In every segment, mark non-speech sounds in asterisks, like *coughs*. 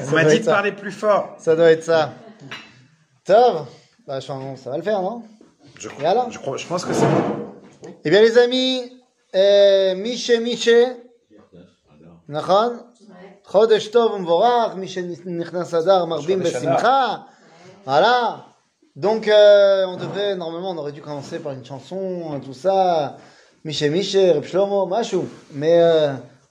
On m'a dit de parler plus fort. Ça doit être ça. Tov, bah, ça va le faire, non je, Et alors je, crois, je pense que c'est bon. Eh bien, les amis, euh, Miché Miché, נכון? חודש טוב ומבורך, מי שנכנס אדר מרבים חודש בשמחה. Voilà. Donc, euh, on devrait, normalement, on aurait dû commencer par une chanson, tout ça. Miché Miché, Reb Shlomo, Machou. Mais euh,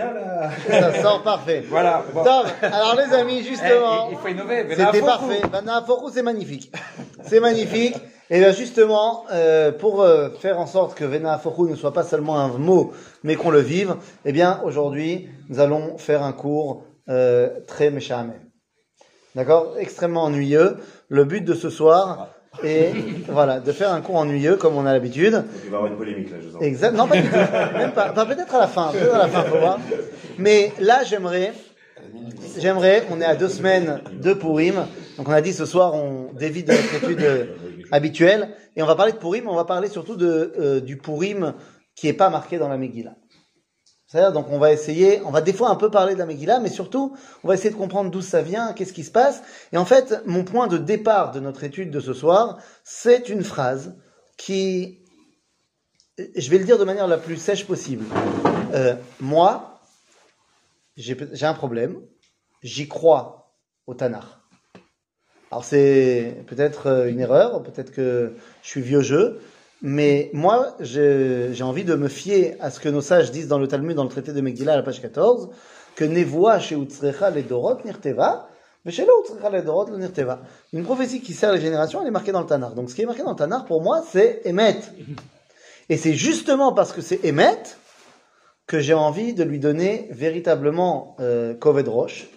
sort bien là Ça sort parfait. Voilà. bon. Alors les amis, Eh, justement. il, il faut innover. C'était parfait. C'est magnifique. C'est magnifique. Et bien justement, euh, pour euh, faire en sorte que Vena Forou ne soit pas seulement un mot, mais qu'on le vive, eh bien aujourd'hui, nous allons faire un cours euh, très méchamé. D'accord? Extrêmement ennuyeux. Le but de ce soir est voilà, de faire un cours ennuyeux comme on a l'habitude. Il va y avoir une polémique là, je sens. Exact. Non, pas du tout. Même pas. Enfin, peut-être à la fin. Peut-être à la fin, faut voir. Mais là, j'aimerais, j'aimerais, on est à deux semaines de Purim. Donc, on a dit ce soir, on dévie de notre étude habituelle. Et on va parler de Purim, on va parler surtout de, euh, du Purim qui est pas marqué dans la Megillah. Donc on va essayer, on va des fois un peu parler de la Megillah, mais surtout, on va essayer de comprendre d'où ça vient, qu'est-ce qui se passe. Et en fait, mon point de départ de notre étude de ce soir, c'est une phrase qui, je vais le dire de manière la plus sèche possible. Euh, moi, j'ai un problème, j'y crois au Tanakh. Alors c'est peut-être euh, une erreur, peut-être que je suis vieux jeu, mais moi j'ai envie de me fier à ce que nos sages disent dans le Talmud, dans le traité de Megillah à la page 14, que Nevoa chez Utzrecha les Dorot Nirteva, mais chez Utzrecha les Dorot le Nirteva. Une prophétie qui sert les générations, elle est marquée dans le Tanakh. Donc ce qui est marqué dans le Tanakh, pour moi, c'est Emet. Et c'est justement parce que c'est Emet que j'ai envie de lui donner véritablement euh, Roche,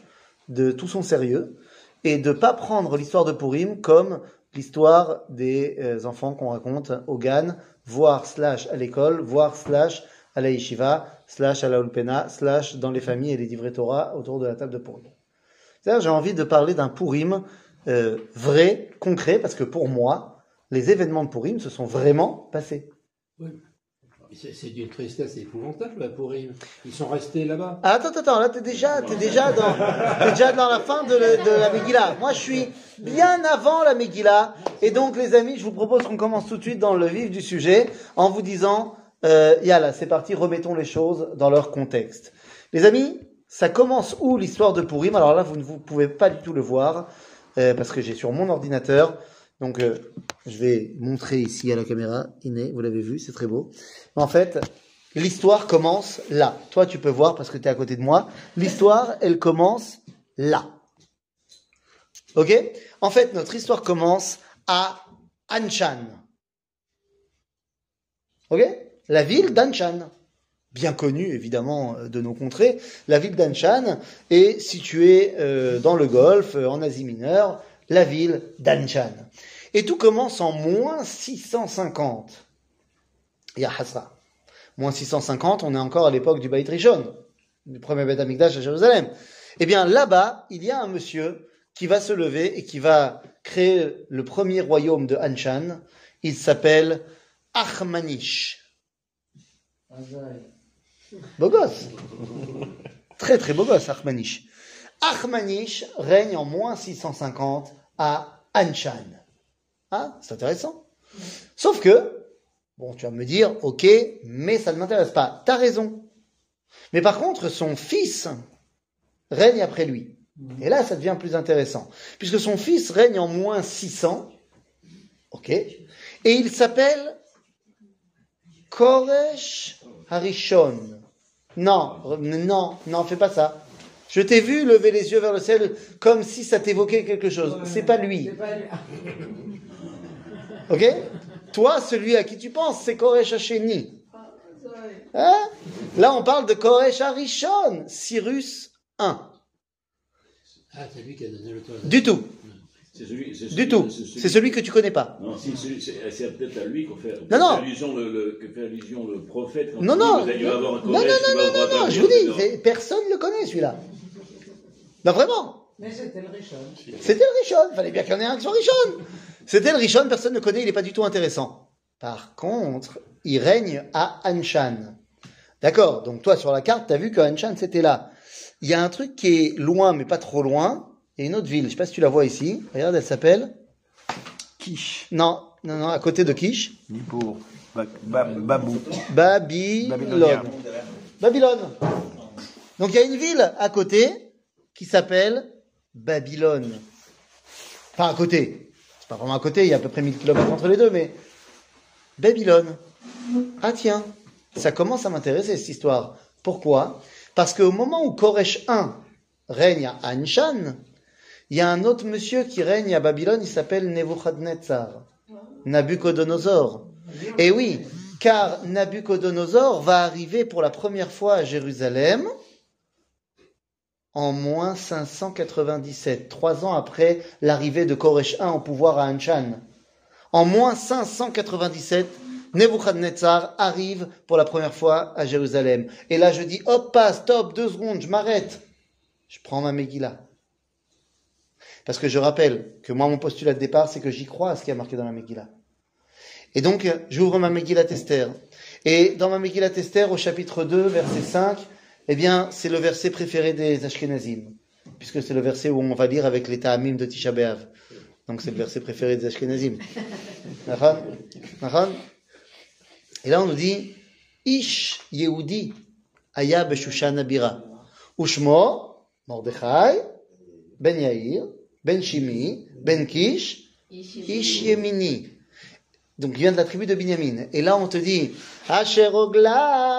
de tout son sérieux, et de pas prendre l'histoire de Purim comme l'histoire des euh, enfants qu'on raconte au GAN, voire slash à l'école, voire slash à la yeshiva, slash à la ulpena, slash dans les familles et les livrets Torah autour de la table de Purim. C'est-à-dire, j'ai envie de parler d'un Purim euh, vrai, concret, parce que pour moi, les événements de Purim se sont vraiment passés. C'est c'est d'une tristesse épouvantable pour Ils Ils sont restés là-bas. Ah, attends, attends, là t'es déjà, t'es déjà dans, t'es déjà dans la fin de, de la Megillah. Moi, je suis bien avant la Megillah, et donc les amis, je vous propose qu'on commence tout de suite dans le vif du sujet en vous disant, euh, yalla, c'est parti, remettons les choses dans leur contexte. Les amis, ça commence où l'histoire de Purim? Alors là, vous ne vous pouvez pas du tout le voir euh, parce que j'ai sur mon ordinateur. Donc, euh, je vais montrer ici à la caméra. Iné, vous l'avez vu, c'est très beau. En fait, l'histoire commence là. Toi, tu peux voir parce que tu es à côté de moi. L'histoire, elle commence là. Ok? En fait, notre histoire commence à Anshan. Ok? La ville d'Anshan. Bien connue, évidemment, euh, de nos contrées. La ville d'Anshan est située euh, dans le Golfe, euh, en Asie mineure, la ville d'Anshan. Et tout commence en moins 650. Il y a Hasra. Moins 650, on est encore à l'époque du Baït Rishon, du premier Beth Amikdash à Jérusalem. Eh bien, là-bas, il y a un monsieur qui va se lever et qui va créer le premier royaume de Anshan. Il s'appelle Achmanish. Beau. Très très beau gosse, Achmanish. Règne en moins 650 à Anshan. Hein C'est intéressant. Sauf que, bon, tu vas me dire, ok, mais ça ne m'intéresse pas. T'as raison. Mais par contre, son fils règne après lui. Et là, ça devient plus intéressant. Puisque son fils règne en moins 600. Ok. Et il s'appelle Koresh Harishon. Non, non, non, fais pas ça. Je t'ai vu lever les yeux vers le ciel comme si ça t'évoquait quelque chose. C'est pas lui. Ok? Toi, celui à qui tu penses, c'est Koresh Hasheni. Hein? Là, on parle de Koresh Arishon, Cyrus 1. Ah, c'est lui qui a donné l'autorisation. Du tout, C'est celui, c'est du tout. c'est celui- C'est celui que tu connais pas. Non, c'est c'est peut-être à lui qu'on fait, Non, non. fait allusion le, le- que fait allusion le prophète. quand Non, dit, non, vous allez avoir un non, non, non, non, non, non, je vous dis, personne ne le connaît celui-là. Non, vraiment. Mais c'était le Richon. C'était le Rishon, fallait bien qu'il y en ait un qui soit Rishon. C'était le Rishon, personne ne connaît, il n'est pas du tout intéressant. Par contre, il règne à Anshan. D'accord, donc toi sur la carte, tu as vu que Anshan c'était là. Il y a un truc qui est loin, mais pas trop loin. Il y a une autre ville, je sais pas si tu la vois ici. Regarde, elle s'appelle Kish, Non, non, non, à côté de Kish. Nippur, Ba- Ba- Babou. Babylone. Babylone. Donc il y a une ville à côté qui s'appelle Babylone. Enfin à côté. C'est pas vraiment à côté, il y a à peu près 1000 km entre les deux, mais Babylone. Ah tiens, ça commence à m'intéresser cette histoire. Pourquoi? Parce qu'au moment où Koresh I règne à Anshan, il y a un autre monsieur qui règne à Babylone, il s'appelle Nebuchadnezzar. Nabucodonosor. Et oui, car Nabucodonosor va arriver pour la première fois à Jérusalem en moins 597, trois ans après l'arrivée de Koresh I au pouvoir à Anshan. En moins 597, Nebuchadnezzar arrive pour la première fois à Jérusalem. Et là, je dis, hop, pas, stop, deux secondes, je m'arrête. Je prends ma Megillah. Parce que je rappelle que moi, mon postulat de départ, c'est que j'y crois à ce qui a marqué dans la Megillah. Et donc, j'ouvre ma Megillah Esther. Et dans ma Megillah Esther, au chapitre 2, verset 5, eh bien, c'est le verset préféré des Ashkenazim. Puisque c'est le verset où on va lire avec les Ta'amim de Tisha B'Av. Donc, c'est le verset préféré des Ashkenazim. *laughs* Et là, on nous dit, Ish Yehudi Aya Beshushan Abira. Ushmo, Mordechai, Ben Yair, Ben Shimi, Ben Kish, Ish Yemini. Donc, il vient de la tribu de Binyamin. Et là, on te dit, Asher Ogla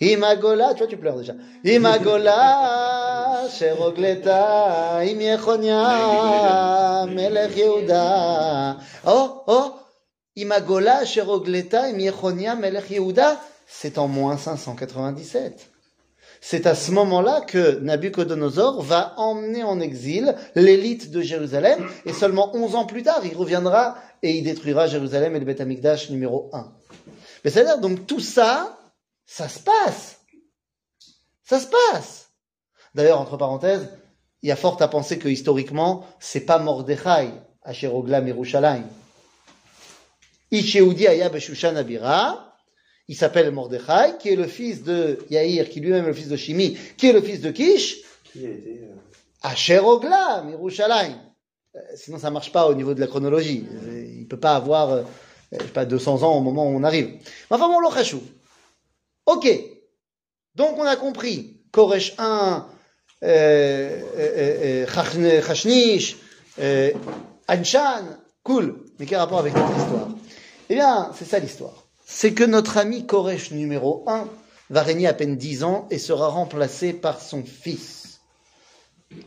Imagola, tu vois, tu pleures déjà. Imagola, *laughs* Asher Ogleta, Im Yechonia, *laughs* Melech Yehuda. Oh, oh, Imagola, Asher Ogleta, Im Yechonia, Melech Yehuda. C'est en moins 597. C'est à ce moment-là que Nabucodonosor va emmener en exil l'élite de Jérusalem et seulement 11 ans plus tard, il reviendra et il détruira Jérusalem et le Beth Amikdash numéro 1. Mais c'est-à-dire, donc tout ça, ça se passe. Ça se passe. D'ailleurs, entre parenthèses, il y a fort à penser que historiquement, c'est pas Mordechai, Asherogla Mirushalayim. Isheudi Aya Beshushan Abira, il s'appelle Mordechai, qui est le fils de Yair, qui lui-même est le fils de Shimi, qui est le fils de Kish, Qui a été. euh. Euh, Sinon, ça marche pas au niveau de la chronologie. Euh, Il peut pas avoir, je sais pas, 200 ans au moment où on arrive. Enfin bon, l'Ochashou. Ok. Donc, on a compris. Koresh 1, euh, euh, euh, euh, Anshan, cool. Mais quel rapport avec notre histoire? Eh bien, c'est ça l'histoire. C'est que notre ami Koresh numéro 1 va régner à peine 10 ans et sera remplacé par son fils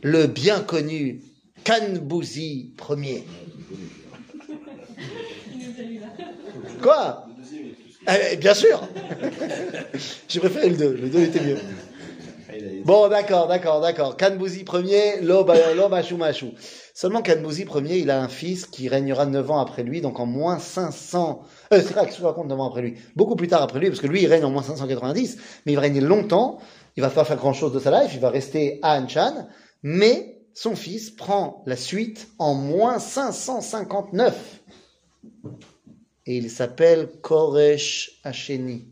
le bien connu Kanbouzi Ier. Quoi Eh, Bien sûr *laughs* J'ai préféré le 2, le 2 était mieux. Bon, d'accord, d'accord, d'accord. Kanbouzi Ier, l'Ob Machou Machou. Seulement Kanbouzi Ier, il a un fils qui régnera 9 ans après lui, donc en moins 500... Euh, c'est vrai que je raconte 9 ans après lui. Beaucoup plus tard après lui, parce que lui, il règne en moins 590, mais il va régner longtemps, il va pas faire grand-chose de sa life, il va rester à Anshan, mais son fils prend la suite en moins 559. Et il s'appelle Koresh Hacheni,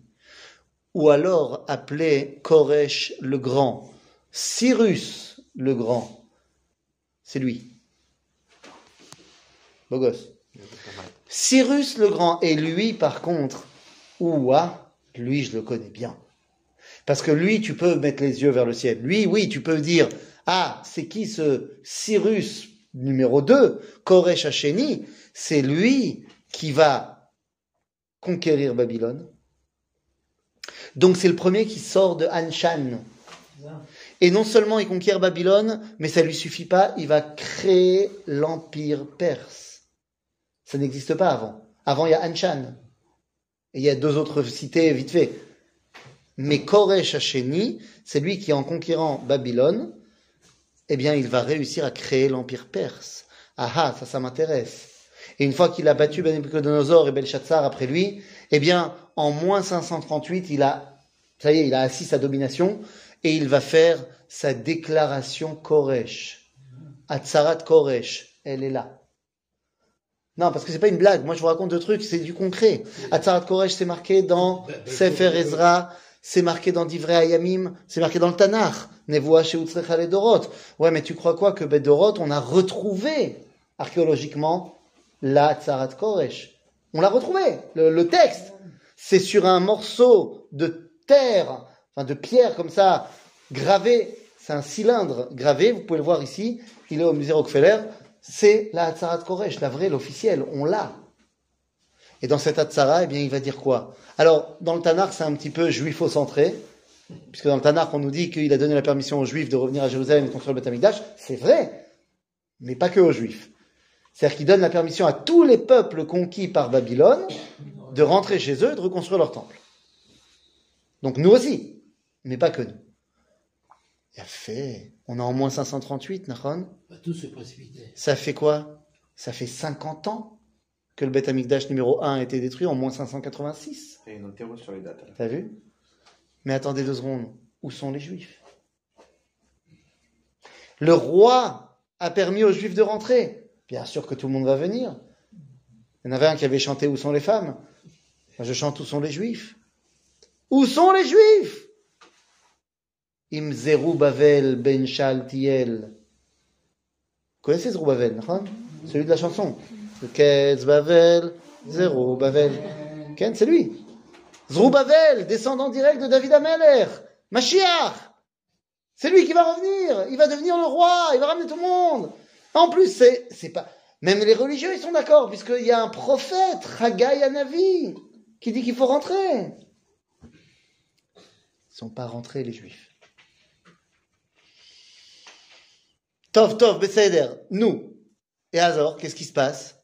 ou alors appelé Koresh le Grand, Cyrus le Grand. C'est lui. Beau gosse. Cyrus le Grand, et lui par contre, ouah, lui je le connais bien. Parce que lui, tu peux mettre les yeux vers le ciel. Lui, oui, tu peux dire, ah, c'est qui ce Cyrus numéro 2, Koresh Hacheni C'est lui qui va conquérir Babylone. Donc c'est le premier qui sort de Anshan. Et non seulement il conquiert Babylone, mais ça lui suffit pas, il va créer l'empire perse. Ça n'existe pas avant. Avant, il y a Anshan. Et il y a deux autres cités vite fait. Mais Koresh Hacheni, c'est lui qui, en conquérant Babylone, eh bien, il va réussir à créer l'empire perse. Ah ah, ça, ça m'intéresse. Et une fois qu'il a battu Nabucodonosor et Belshazzar après lui, eh bien, en moins 538, il a, ça y est, il a assis sa domination et il va faire sa déclaration Koresh. Atzarat Koresh, elle est là. Non, parce que c'est pas une blague. Moi, je vous raconte deux trucs, c'est du concret. Atzarat Koresh, c'est marqué dans Sefer Ezra, c'est marqué dans Divrei Ayamim, c'est marqué dans le Tanakh. Nevoa chez Dorot. Ouais, mais tu crois quoi que Bedorot, on a retrouvé archéologiquement la Tzarat Koresh. On l'a retrouvé, le, texte. C'est sur un morceau de terre, enfin de pierre comme ça, gravé. C'est un cylindre gravé, vous pouvez le voir ici. Il est au musée Rockefeller. C'est la Hatzarat Koresh, la vraie, l'officielle. On l'a. Et dans cette Hatzara, eh bien, il va dire quoi? Alors, dans le Tanakh, c'est un petit peu juifo-centré, puisque dans le Tanakh, on nous dit qu'il a donné la permission aux Juifs de revenir à Jérusalem et construire le Beth Amikdash. C'est vrai, mais pas que aux Juifs. C'est-à-dire qu'il donne la permission à tous les peuples conquis par Babylone de rentrer chez eux et de reconstruire leur temple. Donc nous aussi, mais pas que nous. Il a fait, on est en moins 538, Nahon. On va tous se précipiter. Ça fait quoi? Ça fait 50 ans que le Beth Amikdash numéro 1 a été détruit en moins 586. Et une sur les dates. T'as vu? Mais attendez deux secondes. Où sont les Juifs? Le roi a permis aux Juifs de rentrer. Bien sûr que tout le monde va venir. Il y en avait un qui avait chanté Où sont les femmes? Je chante Où sont les Juifs? Où sont les Juifs? Im Bavel ben Shaltiel. Vous connaissez Zerubbabel, non Celui de la chanson. Bavel, Zerubbabel. Ken, c'est lui. Zerubbabel, descendant direct de David Ameller. Mashiach. C'est lui qui va revenir. Il va devenir le roi. Il va ramener tout le monde. En plus, c'est, pas, même les religieux, ils sont d'accord, puisqu'il y a un prophète, Haggai Anavi, qui dit qu'il faut rentrer. Ils sont pas rentrés, les juifs. Tov, Tov, Besséder, nous. Et Azor, qu'est-ce qui se passe?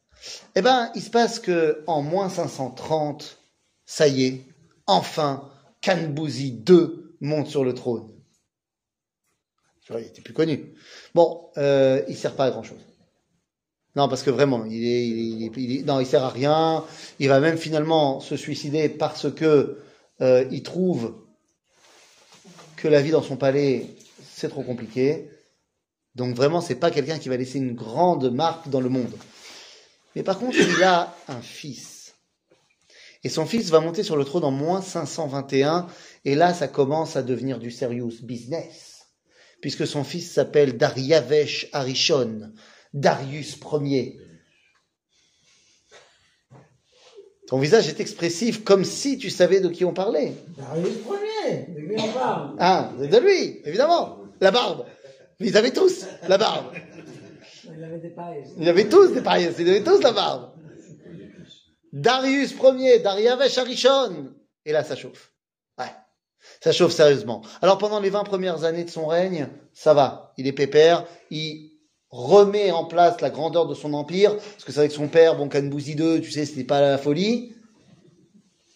Eh ben, il se passe que en moins 530, ça y est, enfin, Kanbouzi II monte sur le trône. Il était plus connu. Bon, euh, il sert pas à grand chose. Non, parce que vraiment, il est, sert à rien. Il va même finalement se suicider parce que euh, il trouve que la vie dans son palais c'est trop compliqué. Donc vraiment, c'est pas quelqu'un qui va laisser une grande marque dans le monde. Mais par contre, il a un fils. Et son fils va monter sur le trône en moins 521. Et là, ça commence à devenir du serious business. Puisque son fils s'appelle Dariavesh Arishon, Darius Ier. Ton visage est expressif comme si tu savais de qui on parlait. Darius Premier, de lui on parle? Ah, de lui, évidemment. La barbe. Ils avaient tous la barbe. Il avait des pailles. Ils avaient tous des paillettes, ils avaient tous la barbe. Darius Ier, Dariavesh Arishon. Et là, ça chauffe. Ça chauffe sérieusement. Alors pendant les 20 premières années de son règne, ça va. Il est pépère. Il remet en place la grandeur de son empire. Parce que c'est avec son père, bon, Kanbouzi II, tu sais, c'était pas la folie.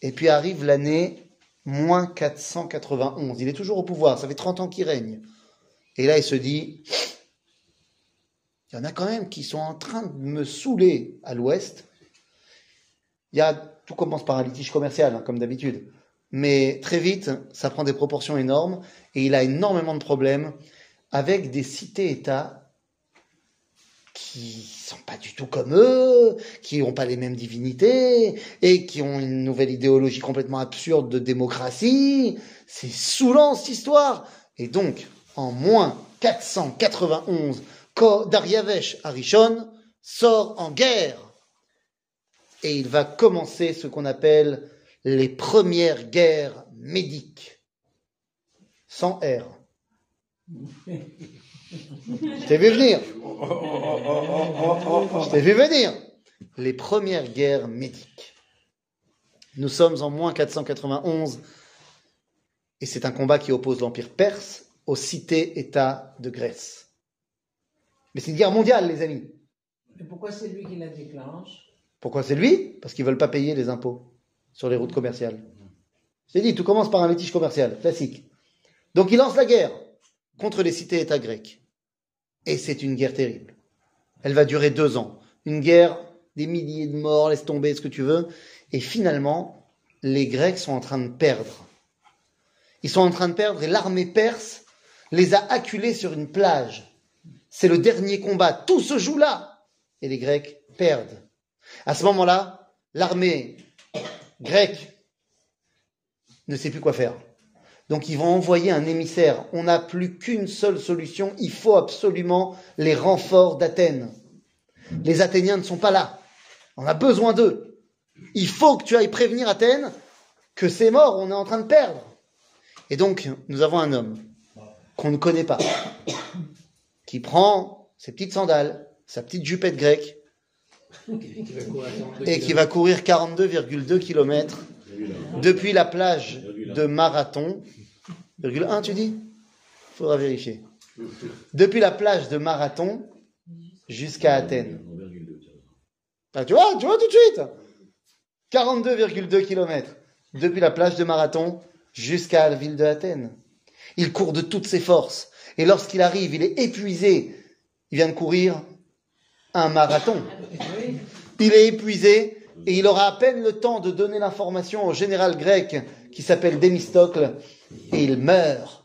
Et puis arrive l'année moins 491. Il est toujours au pouvoir. Ça fait 30 ans qu'il règne. Et là, il se dit, il y en a quand même qui sont en train de me saouler à l'ouest. Il tout commence par un litige commercial, hein, comme d'habitude. Mais très vite, ça prend des proportions énormes et il a énormément de problèmes avec des cités-États qui sont pas du tout comme eux, qui n'ont pas les mêmes divinités et qui ont une nouvelle idéologie complètement absurde de démocratie. C'est saoulant cette histoire. Et donc, en moins 491, Ko- Dariavesh Arishon sort en guerre et il va commencer ce qu'on appelle les premières guerres médiques. Sans R. Je t'ai vu venir. Je t'ai vu venir. Les premières guerres médiques. Nous sommes en moins 491 et c'est un combat qui oppose l'Empire perse aux cités-États de Grèce. Mais c'est une guerre mondiale, les amis. Et pourquoi c'est lui qui la déclenche? Pourquoi c'est lui? Parce qu'ils veulent pas payer les impôts. Sur les routes commerciales. T'ai dit, tout commence par un litige commercial, classique. Donc il lance la guerre contre les cités-États grecs. Et c'est une guerre terrible. Elle va durer deux ans. Une guerre, des milliers de morts, laisse tomber ce que tu veux. Et finalement, les Grecs sont en train de perdre. Ils sont en train de perdre et l'armée perse les a acculés sur une plage. C'est le dernier combat. Tout se joue là. Et les Grecs perdent. À ce moment-là, l'armée grecque ne sait plus quoi faire. Donc ils vont envoyer un émissaire. On n'a plus qu'une seule solution. Il faut absolument les renforts d'Athènes. Les Athéniens ne sont pas là. On a besoin d'eux. Il faut que tu ailles prévenir Athènes que c'est mort, on est en train de perdre. Et donc, nous avons un homme qu'on ne connaît pas, qui prend ses petites sandales, sa petite jupette grecque, et qui va courir 42,2 km depuis la plage de Marathon. Virgule 1, tu dis? Faudra vérifier. Depuis la plage de Marathon jusqu'à Athènes. Ah, tu vois, tu vois tout de suite? 42,2 km depuis la plage de Marathon jusqu'à la ville de Athènes. Il court de toutes ses forces. Et lorsqu'il arrive, il est épuisé. Il vient de courir un marathon. Il est épuisé et il aura à peine le temps de donner l'information au général grec qui s'appelle Démistocle et il meurt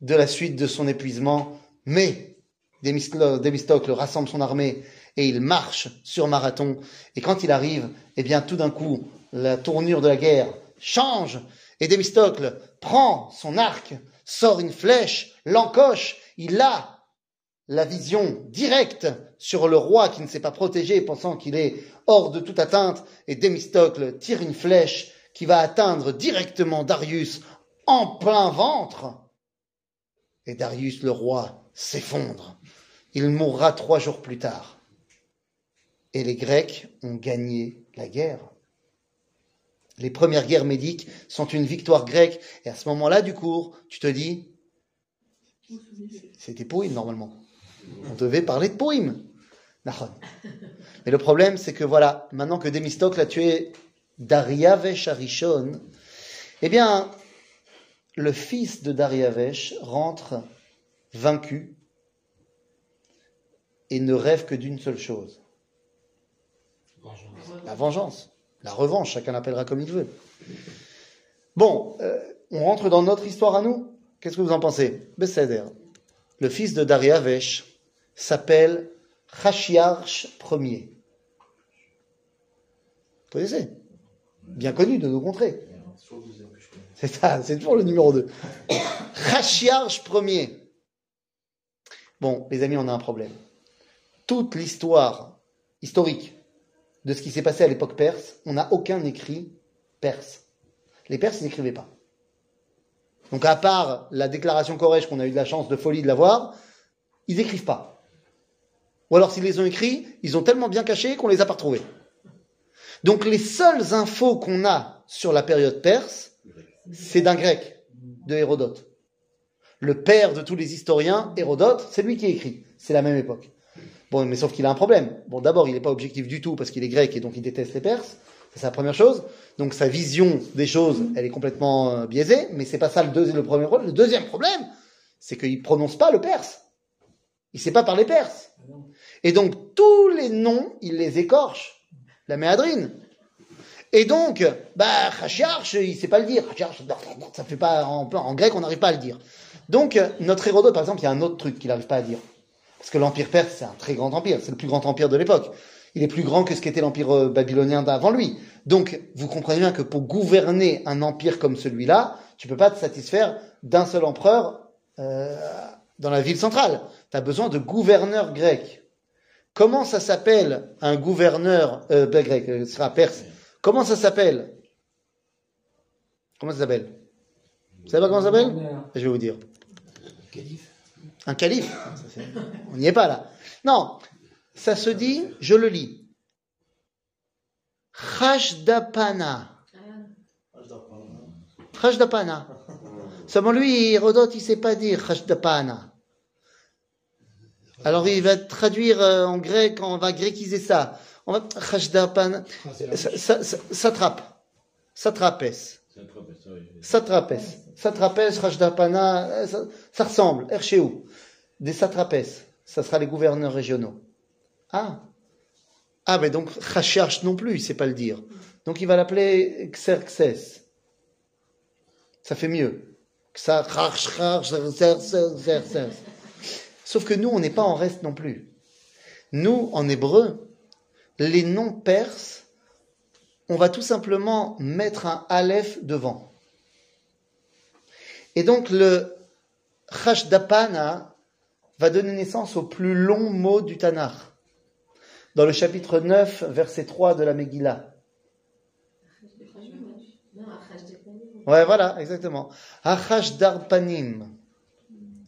de la suite de son épuisement. Mais Démisto- Démistocle rassemble son armée et il marche sur Marathon. Et quand il arrive, eh bien, tout d'un coup, la tournure de la guerre change et Démistocle prend son arc, sort une flèche, l'encoche, il a la vision directe sur le roi qui ne s'est pas protégé, pensant qu'il est hors de toute atteinte, et Démistocle tire une flèche qui va atteindre directement Darius en plein ventre. Et Darius, le roi, s'effondre. Il mourra trois jours plus tard. Et les Grecs ont gagné la guerre. Les premières guerres médiques sont une victoire grecque. Et à ce moment-là du cours, tu te dis, c'était Pouim normalement. On devait parler de Pouim. Mais le problème, c'est que voilà, maintenant que Démistocle a tué Dariavesh Arishon, eh bien, le fils de Dariavesh rentre vaincu et ne rêve que d'une seule chose. La vengeance, la revanche, chacun l'appellera comme il veut. Bon, euh, on rentre dans notre histoire à nous. Qu'est-ce que vous en pensez? Besséder, le fils de Dariavesh, s'appelle Chashiarch Ier. Vous connaissez Bien connu de nos contrées. C'est ça, c'est toujours le numéro 2. Chashiarch Ier. Bon, les amis, on a un problème. Toute l'histoire historique de ce qui s'est passé à l'époque perse, on n'a aucun écrit perse. Les Perses n'écrivaient pas. Donc à part la déclaration Koresh qu'on a eu de la chance de folie de l'avoir, ils n'écrivent pas. Ou alors s'ils les ont écrits, ils ont tellement bien cachés qu'on les a pas retrouvés. Donc les seules infos qu'on a sur la période perse, c'est d'un grec, de Hérodote. Le père de tous les historiens, Hérodote, c'est lui qui écrit. C'est la même époque. Bon, mais sauf qu'il a un problème. Bon, d'abord, il n'est pas objectif du tout parce qu'il est grec et donc il déteste les Perses. C'est la première chose. Donc sa vision des choses, elle est complètement euh, biaisée. Mais c'est pas ça le, deuxième, premier problème. Le deuxième problème, c'est qu'il prononce pas le perse. Il sait pas parler perse. Et donc tous les noms, il les écorche. La méadrine. Et donc, bah, Khashiarch, il sait pas le dire. Khashiarch, ça fait pas en, en grec, on n'arrive pas à le dire. Donc, euh, notre Hérodote, par exemple, il y a un autre truc qu'il n'arrive pas à dire. Parce que l'Empire perse, c'est un très grand empire, c'est le plus grand empire de l'époque. Il est plus grand que ce qu'était l'Empire euh, babylonien d'avant lui. Donc, vous comprenez bien que pour gouverner un empire comme celui-là, tu peux pas te satisfaire d'un seul empereur euh, dans la ville centrale. Tu as besoin de gouverneurs grecs. Comment ça s'appelle un gouverneur euh, grec, euh, ce sera perse Comment ça s'appelle? Comment ça s'appelle? Vous savez pas comment ça s'appelle? Je vais vous dire. Calife. Un calife. On n'y est pas là. Non, ça se dit, je le lis. Khashdapana. Khashdapana. Seulement lui, Hérodote, il sait pas dire Khashdapana. Alors il va traduire euh, en grec, on va gréquiser ça. On va Khashdapana. Ça, satrape. oui. Satrapès. Satrapès, Rajdapana, euh, ça, ressemble. Erchéou. Des satrapès. Ça sera les gouverneurs régionaux. Ah. Ah, mais donc, Khashiarch non plus, il sait pas le dire. Donc, il va l'appeler Xerxes. Ça fait mieux. Xarch, Xerxes, Xerxes. Sauf que nous, on n'est pas en reste non plus. Nous, en hébreu, les noms perses, on va tout simplement mettre un aleph devant. Et donc le Chashdapana va donner naissance au plus long mot du Tanakh. Dans le chapitre 9, verset 3 de la Megillah. Ouais, voilà, exactement. Achashdarpanim,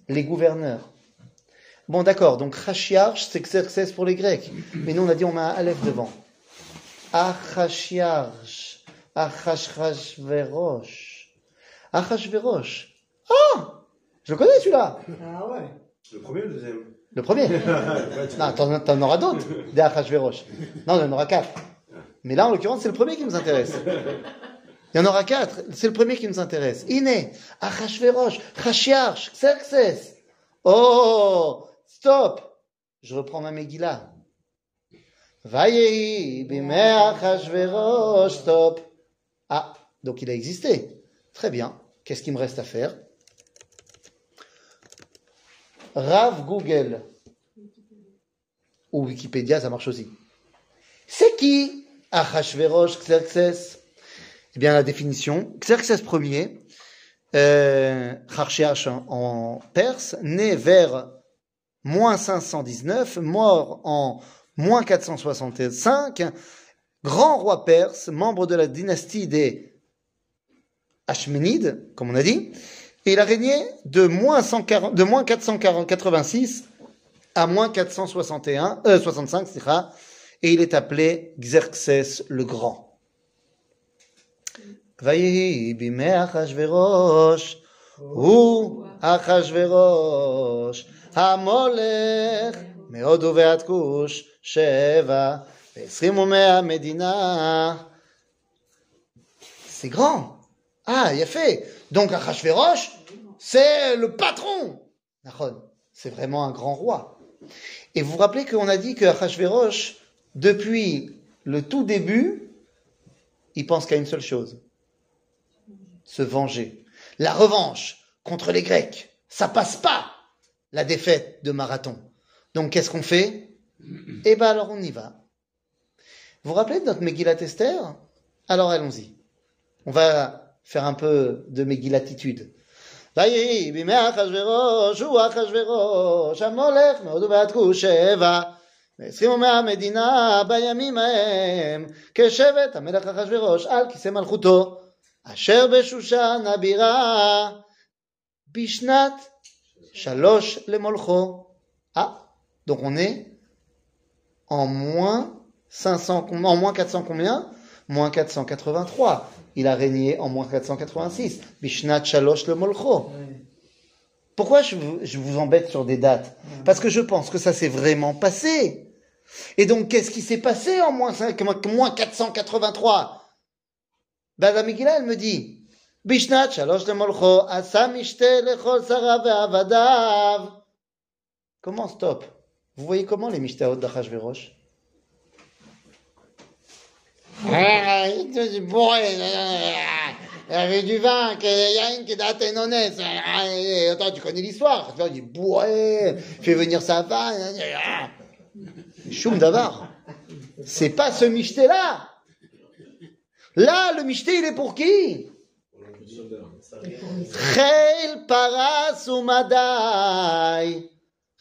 les gouverneurs. Bon, d'accord, donc Chashiarch, c'est Xerxes pour les Grecs. Mais nous, on a dit, on met un aleph devant. Achashiarch, Achashverosh. Achashverosh. Ah Je le connais celui-là Ah ouais. Le premier ou le deuxième? Le premier *laughs* Non, t'en, t'en auras d'autres, des Achashverosh. Non, il y en aura quatre. Mais là, en l'occurrence, c'est le premier qui nous intéresse. Il y en aura quatre. C'est le premier qui nous intéresse. Iné, Achashverosh, Chashiarch, Xerxes. Oh Stop Je reprends ma Megillah. Vayehi stop. Ah, donc il a existé. Très bien. Qu'est-ce qu'il me reste à faire? Rav Google ou Wikipédia, ça marche aussi. C'est qui? Achashverosh Xerxes Eh bien, la définition, Xerxes Ier, euh, en perse, né vers moins 519, mort en moins 465, grand roi perse, membre de la dynastie des Achménides, comme on a dit, et il a régné de moins, 140, de moins 486 à moins 461, euh, 65, c'est ça, et il est appelé Xerxès le Grand. ויהי בימי אחשורוש, הוא אחשורוש, המולך מהודו ועד כוש, שבע ועשרים ומאה מדינה. C'est grand. Ah, il a fait. Donc Achashverosh, c'est le patron. Nachon, c'est vraiment un grand roi. Et vous vous rappelez qu'on a dit que Achashverosh, depuis le tout début, il pense qu'à une seule chose se venger. La revanche contre les Grecs, ça passe pas la défaite de Marathon. Donc qu'est-ce qu'on fait Eh ben alors on y va. Vous vous rappelez de notre Megillat Esther Alors allons-y. On va faire un peu de Megillatitude. ויהי בימי אחשורוש הוא אחשורוש המולך מהודו ועד כוש שבע ועשרים ומאה המדינה בימים ההם כשבט המלך אחשורוש על כיסא מלכותו אשר בשושן הבירה בשנת Shalosh le molcho. Ah, donc on est en moins 500, en moins 400 combien? Moins 483. Il a régné en moins 486. Bishnat Shalosh le molcho. Pourquoi je vous, embête sur des dates? Parce que je pense que ça s'est vraiment passé. Et donc, qu'est-ce qui s'est passé en moins, 5, moins 483 Ben, elle me dit Mishte lechol Sarah ve'avadav. Comment stop Vous voyez comment les Mishtaot d'Achashverosh il dit, bon, il y avait du vin, qu'il y a une qui date énonès. Attends, tu connais l'histoire. Il dit, bourré, fais venir sa femme. Choum d'avar. C'est pas ce michté-là. Là, le michté, il est pour qui Cheil paras umadai.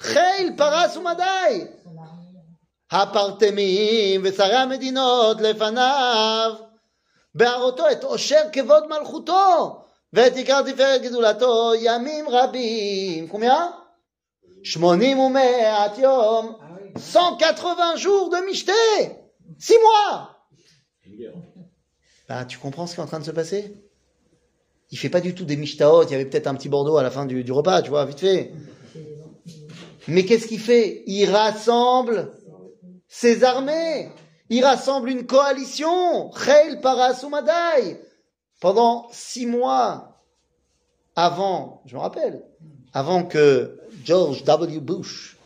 Cheil paras umadai. הפרטמים ושרי המדינות לפניו, בהראותו את עושר כבוד מלכותו, ואת עיקר תפארת גדולתו ימים רבים. combien? שמונים ומאת יום, 180 jours de michté, 6 mois. Une guerre. Bah, tu comprends ce qui est en train de se passer Il fait pas du tout des michtaot, il y avait peut-être un petit Bordeaux à la fin du, repas, tu vois, vite fait. Mais qu'est-ce qu'il fait? Il rassemble ses armées. Il rassemble une coalition. Cheil Parasumadai. Pendant six mois avant, je me rappelle, avant que George W. Bush,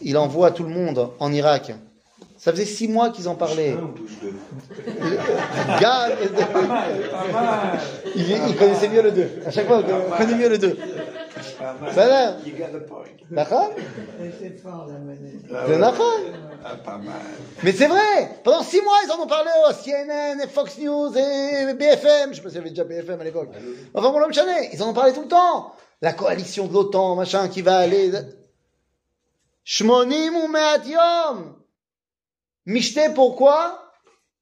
il envoie tout le monde en Irak. Ça faisait six mois qu'ils en parlaient. Deux Gars, Pas mal. il, il connaissait mieux le 2. À chaque fois, il connaît mieux le 2. Pas mal. Ça va You got the point. D'accord C'est fort la monnaie. Ah. Ah, pas mal. Mais c'est vrai Pendant six mois, ils en ont parlé au CNN, et Fox News et BFM. Je sais pas s'il y avait déjà BFM à l'époque. Enfin, bon, l'homme chané, ils en ont parlé tout le temps. La coalition de l'OTAN, machin, qui va aller... Shmonim ou Me'at Yom. Mishte, pourquoi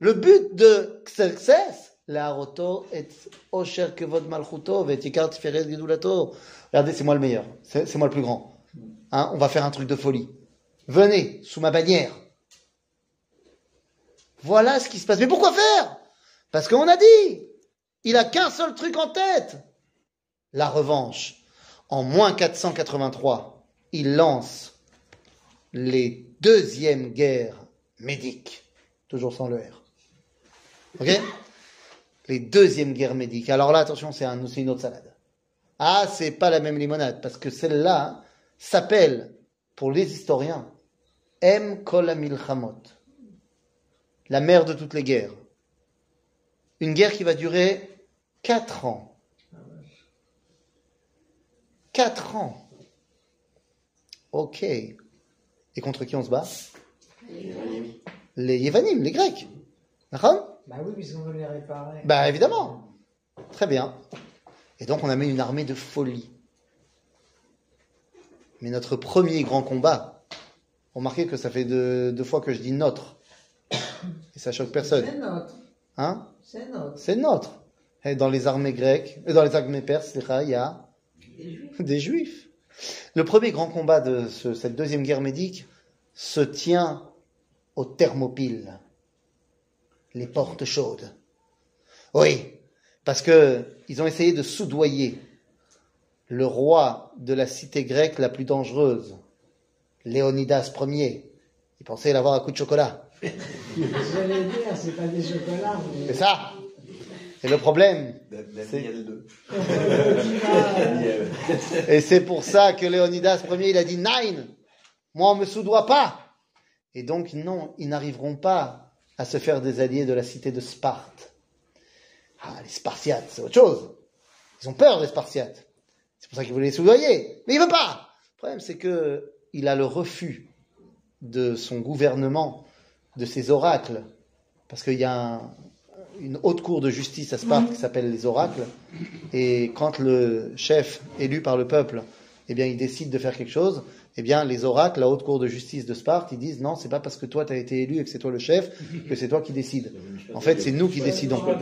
Le but de Xerxes, la roto et osher kevod malchuto et tikar tiferet gedulato. Regardez, c'est moi le meilleur. C'est c'est moi le plus grand. Hein, on va faire un truc de folie. Venez, sous ma bannière. Voilà ce qui se passe. Mais pourquoi faire? Parce qu'on a dit, il a qu'un seul truc en tête. La revanche. En moins 483, il lance les deuxièmes guerres médiques. Toujours sans le R. Ok? Les deuxièmes guerres médiques. Alors là, attention, c'est un, une autre salade. Ah, c'est pas la même limonade, parce que celle-là s'appelle, pour les historiens, Em Kol Milchamot, la mère de toutes les guerres. Une guerre qui va durer quatre ans. Quatre ans. Ok. Et contre qui on se bat? Les Yévanim, les Grecs. D'accord? Bah oui, puisqu'on veut les réparer. Bah évidemment. Très bien. Et donc on amène une armée de folie. Mais notre premier grand combat, remarquez que ça fait deux, deux fois que je dis notre. Et ça choque personne. C'est notre. Hein? C'est notre. C'est notre. Et dans les armées grecques, et dans les armées perses, il y a Juifs. des juifs. Le premier grand combat de ce- cette deuxième guerre médique se tient aux Thermopyles, les portes chaudes. Oui, parce que ils ont essayé de soudoyer le roi de la cité grecque la plus dangereuse, Léonidas Ier. Ils pensaient l'avoir à coup de chocolat. J'allais dire, c'est pas des chocolats, mais. C'est ça. Et le problème, Daniel 2. *laughs* Et c'est pour ça que Léonidas Ier, il a dit Nine, moi on me soudoie pas. Et donc non, ils n'arriveront pas à se faire des alliés de la cité de Sparte. Ah, les Spartiates, c'est autre chose. Ils ont peur des Spartiates. C'est pour ça qu'ils voulaient les soudoyer. Mais il veut pas. Le problème, c'est que il a le refus de son gouvernement, de ses oracles, parce qu'il y a un- une haute cour de justice à Sparte qui s'appelle les oracles. Et quand le chef élu par le peuple, eh bien, il décide de faire quelque chose, eh bien, les oracles, la haute cour de justice de Sparte, ils disent non, c'est pas parce que toi tu as été élu et que c'est toi le chef que c'est toi qui décides. En fait, c'est nous qui décidons. Bah.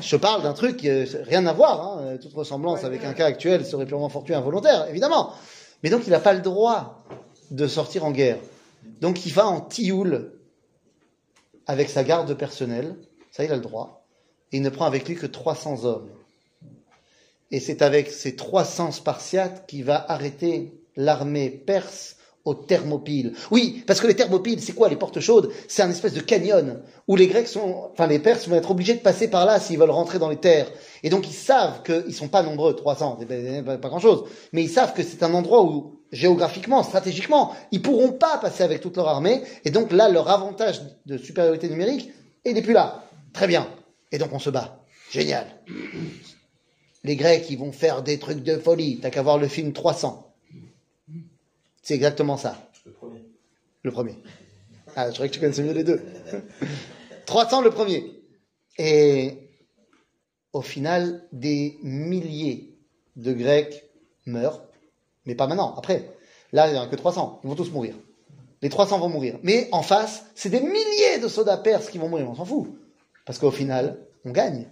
Je parle d'un truc, euh, rien à voir, hein, toute ressemblance avec un cas actuel serait purement fortuit, involontaire, évidemment. Mais donc il n'a pas le droit de sortir en guerre. Donc il va en tioul avec sa garde personnelle, ça il a le droit, et il ne prend avec lui que 300 hommes. Et c'est avec ces 300 Spartiates qu'il va arrêter l'armée perse aux Thermopyles. Oui, parce que les Thermopyles, c'est quoi les portes chaudes? C'est un espèce de canyon où les Grecs sont, enfin les Perses vont être obligés de passer par là s'ils veulent rentrer dans les terres. Et donc ils savent qu'ils sont pas nombreux, 300, c'est pas, pas- pas grand chose, mais ils savent que c'est un endroit où géographiquement, stratégiquement, ils pourront pas passer avec toute leur armée. Et donc là, leur avantage de supériorité numérique, il n'est plus là. Très bien. Et donc on se bat. Génial. Les Grecs, ils vont faire des trucs de folie. T'as qu'à voir le film 300. C'est exactement ça. Le premier. Le premier. Ah, je croyais que tu connaissais mieux les deux. *laughs* 300 le premier. Et au final, des milliers de Grecs meurent. Mais pas maintenant, après. Là, il n'y en a que 300. Ils vont tous mourir. Les 300 vont mourir. Mais en face, c'est des milliers de soldats perses qui vont mourir. On s'en fout. Parce qu'au final, on gagne.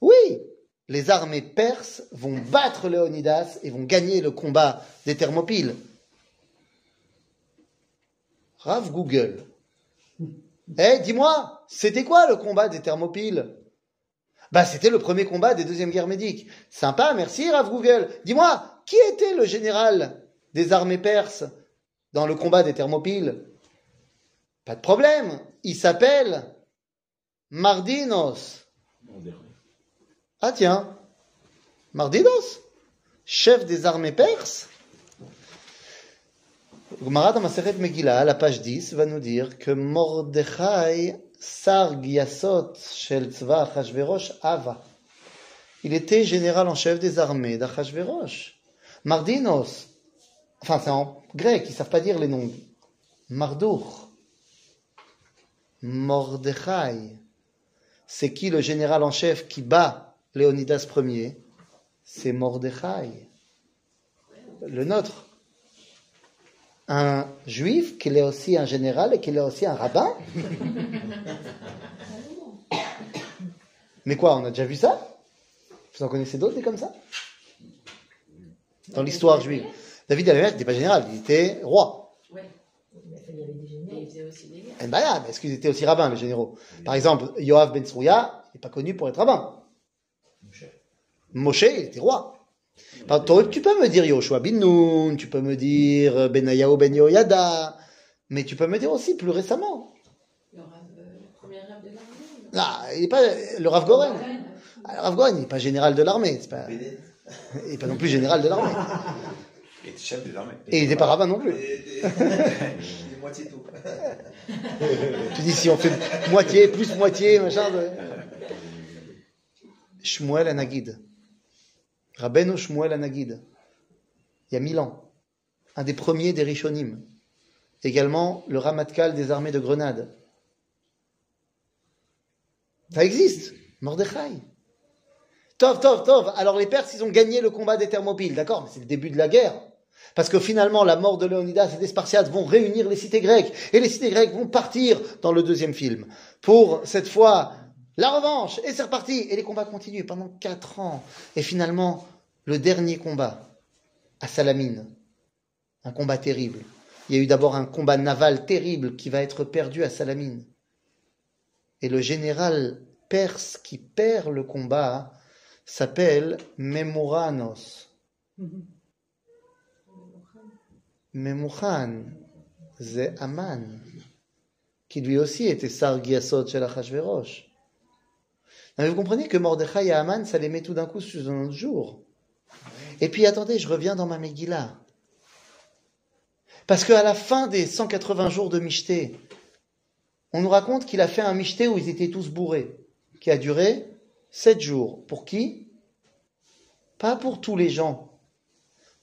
Oui, les armées perses vont battre Léonidas et vont gagner le combat des Thermopyles. Rav Google. Eh, dis-moi, c'était quoi le combat des Thermopyles? Bah, c'était le premier combat des deuxièmes guerres médiques. Sympa, merci Rav Google. Dis-moi, qui était le général des armées perses dans le combat des Thermopyles? Pas de problème, il s'appelle Mardinos. Ah tiens, Mardinos, chef des armées perses. Gemara dans Maseret Megillah, à la page 10, va nous dire que Mordechai sar Giasot shel tzva Achashverosh Ava. Il était général en chef des armées d'Achashverosh. Mardinos, enfin c'est en grec, ils savent pas dire les noms. Mardour. Mordechai. C'est qui le général en chef qui bat Léonidas Ier C'est Mordechai. Le nôtre. Un juif qui est aussi un général et qui est aussi un rabbin Mais quoi, on a déjà vu ça? Vous en connaissez d'autres des comme ça? Dans l'histoire juive. David Alameth n'était pas général, il était roi. Ouais. Il y avait des généraux. Mais il faisait aussi des guerres. Eh ben là, est-ce qu'ils étaient aussi rabbins, les généraux? Par exemple, Yoav Ben Tsrouya n'est pas connu pour être rabbin. Moshe, il était roi. Par- Tu peux me dire Yoshua bin Nun, tu peux me dire euh, Benayahu Ben Yoyada, mais tu peux me dire aussi plus récemment. Le, rave, euh, le premier rave de l'armée. Ah, il est pas le Rav Goren. Ah, Le Rav Goren, il n'est pas général de l'armée, c'est pas, il n'est pas non plus général de l'armée. Il était chef des armées. Et il n'était pas rabbin non plus. *laughs* Il est moitié tout. *laughs* Tu dis si on fait moitié, plus moitié, machin. de- Shmuel Anagid. Rabbeinu Shmuel Anagid. Il y a mille ans. Un des premiers des Rishonim. Également le Ramatkal des armées de Grenade. Ça existe. Mordechai. Tov, tov, tov. Alors les Perses, ils ont gagné le combat des Thermopyles, d'accord Mais c'est le début de la guerre. Parce que finalement, la mort de Léonidas et des Spartiates vont réunir les cités grecques. Et les cités grecques vont partir dans le deuxième film. Pour, cette fois, la revanche. Et c'est reparti. Et les combats continuent pendant quatre ans. Et finalement, le dernier combat, à Salamine. Un combat terrible. Il y a eu d'abord un combat naval terrible qui va être perdu à Salamine. Et le général perse qui perd le combat s'appelle Memouranos. Memouchan, c'est Aman, qui lui aussi était Sargiasot chez Achashverosh. Mais vous comprenez que Mordechai et Aman, ça les met tout d'un coup sous un autre jour. Et puis attendez, je reviens dans ma Megillah. Parce qu'à la fin des 180 jours de Michté, on nous raconte qu'il a fait un Michté où ils étaient tous bourrés, qui a duré 7 jours. Pour qui? Pas pour tous les gens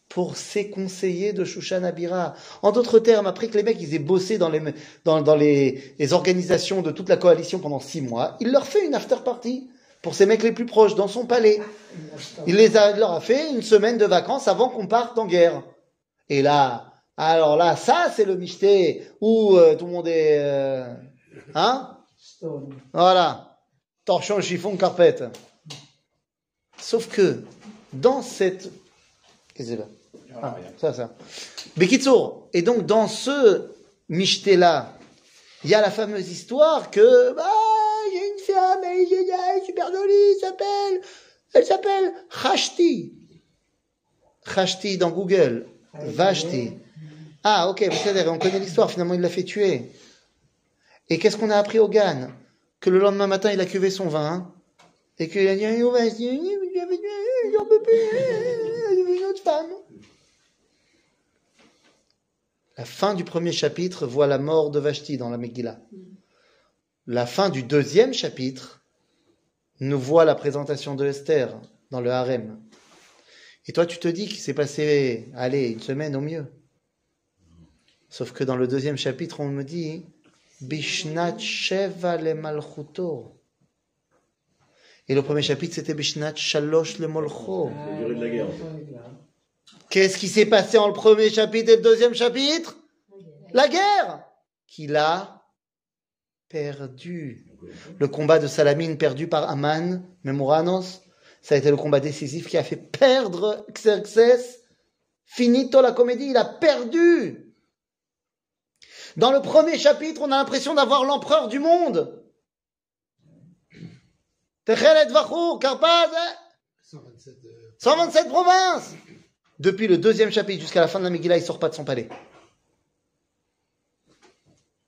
pour ses conseillers de Shushan Abira. En d'autres termes, après que les mecs ils aient bossé dans les, organisations de toute la coalition pendant six mois, il leur fait une after party pour ces mecs les plus proches dans son palais. Il leur a fait une semaine de vacances avant qu'on parte en guerre. Et là, alors là, ça c'est le michté où euh, tout le monde est, euh, hein? Voilà. Torchon, chiffon, carpette. Sauf que, dans cette... Là? Ah, ça, ça. Bekitsour. Et donc, dans ce michté-là, il y a la fameuse histoire que, bah, j'ai une femme, elle est géniale, super jolie, elle s'appelle, elle s'appelle Rashti. Rashti dans Google. Vashti. Ah, ok, vous savez, on connaît l'histoire, finalement, il l'a fait tuer. Et qu'est-ce qu'on a appris au Gan Que le lendemain matin, il a cuvé son vin, hein, et qu'il a dit, oh, j'en peux plus, il y avait une autre femme. La fin du premier chapitre voit la mort de Vashti dans la Megillah. La fin du deuxième chapitre nous voit la présentation de Esther dans le harem. Et toi, tu te dis qu'il s'est passé, allez, une semaine au mieux. Sauf que dans le deuxième chapitre, on me dit, Bishnat Sheva le Malchuto. Et le premier chapitre, c'était Bishnat Shalosh le Molcho. Qu'est-ce qui s'est passé en le premier chapitre et le deuxième chapitre? La guerre qu'il a perdu. Le combat de Salamine perdu par Aman, Memouranos, ça a été le combat décisif qui a fait perdre Xerxes. Finito la comédie, il a perdu. Dans le premier chapitre, on a l'impression d'avoir l'empereur du monde. Techelet Vachur, Karpaz, hein? 127 euh, 127 provinces Depuis le deuxième chapitre jusqu'à la fin de la Megillah, il sort pas de son palais.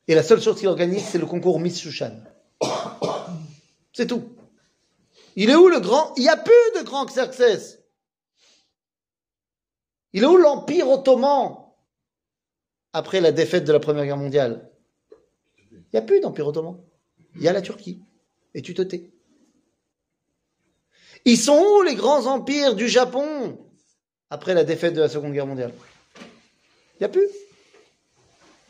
Et la seule chose qu'il organise, c'est le concours Miss Shushan. *coughs* C'est tout. Il est où le grand? Il n'y a plus de grand Xerxès. Il est où l'Empire ottoman après la défaite de la Première Guerre mondiale? Il n'y a plus d'Empire ottoman. Il y a la Turquie. Et tu te tais. Ils sont où les grands empires du Japon? Après la défaite de la Seconde Guerre mondiale Il n'y a plus.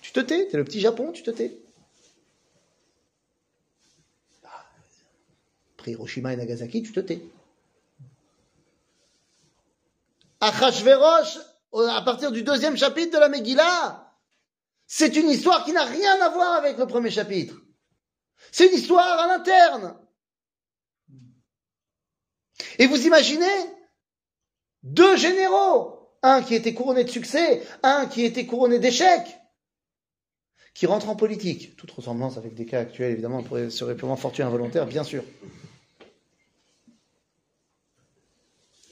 Tu te tais, t'es le petit Japon, tu te tais. Après Hiroshima et Nagasaki, tu te tais. Achashverosh, à partir du deuxième chapitre de la Megillah, c'est une histoire qui n'a rien à voir avec le premier chapitre. C'est une histoire à l'interne. Et vous imaginez deux généraux, un qui était couronné de succès, un qui était couronné d'échec, qui rentrent en politique. Toute ressemblance avec des cas actuels, évidemment, serait purement fortuit involontaire, bien sûr.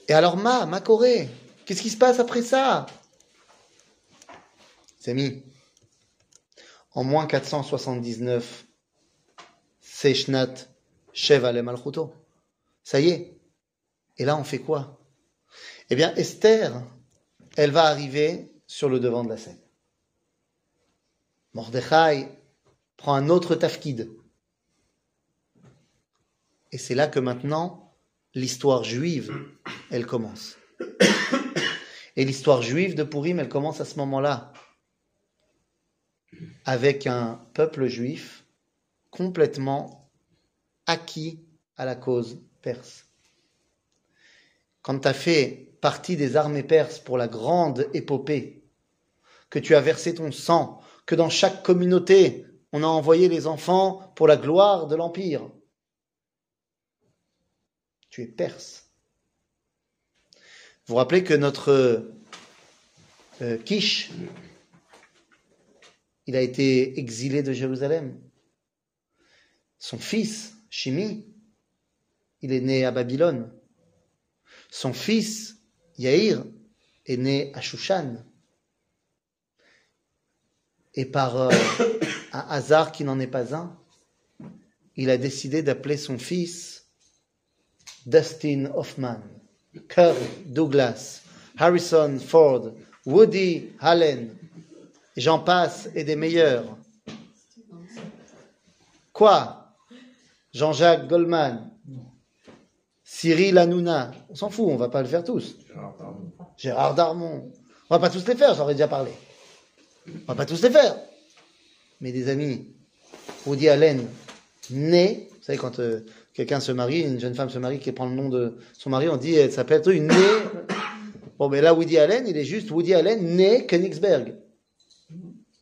Et alors, Ma, Ma Corée, qu'est-ce qui se passe après ça? C'est mis. En moins 479, Seishnat Shevalem Malchuto. Ça y est. Et là, on fait quoi? Eh bien, Esther, elle va arriver sur le devant de la scène. Mordechai prend un autre tafkid. Et c'est là que maintenant, l'histoire juive, elle commence. Et l'histoire juive de Purim, elle commence à ce moment-là. Avec un peuple juif complètement acquis à la cause perse. Quand tu as fait partie des armées perses pour la grande épopée, que tu as versé ton sang, que dans chaque communauté, on a envoyé les enfants pour la gloire de l'Empire, tu es perse. Vous rappelez que notre euh, Kish, il a été exilé de Jérusalem. Son fils, Shimi, il est né à Babylone. Son fils, Yair, est né à Shushan. Et par euh, *coughs* un hasard qui n'en est pas un, il a décidé d'appeler son fils Dustin Hoffman, Kirk Douglas, Harrison Ford, Woody Allen, j'en passe, et des meilleurs. Quoi? Jean-Jacques Goldman, Cyril Hanouna, on s'en fout, on va pas le faire tous. Gérard Darmon, on va pas tous les faire, j'en ai déjà parlé. On va pas tous les faire. Mais des amis, Woody Allen, né, vous savez, quand euh, quelqu'un se marie, une jeune femme se marie, qui prend le nom de son mari, on dit, elle s'appelle une né. Bon, mais là, Woody Allen, il est juste Woody Allen, né Königsberg.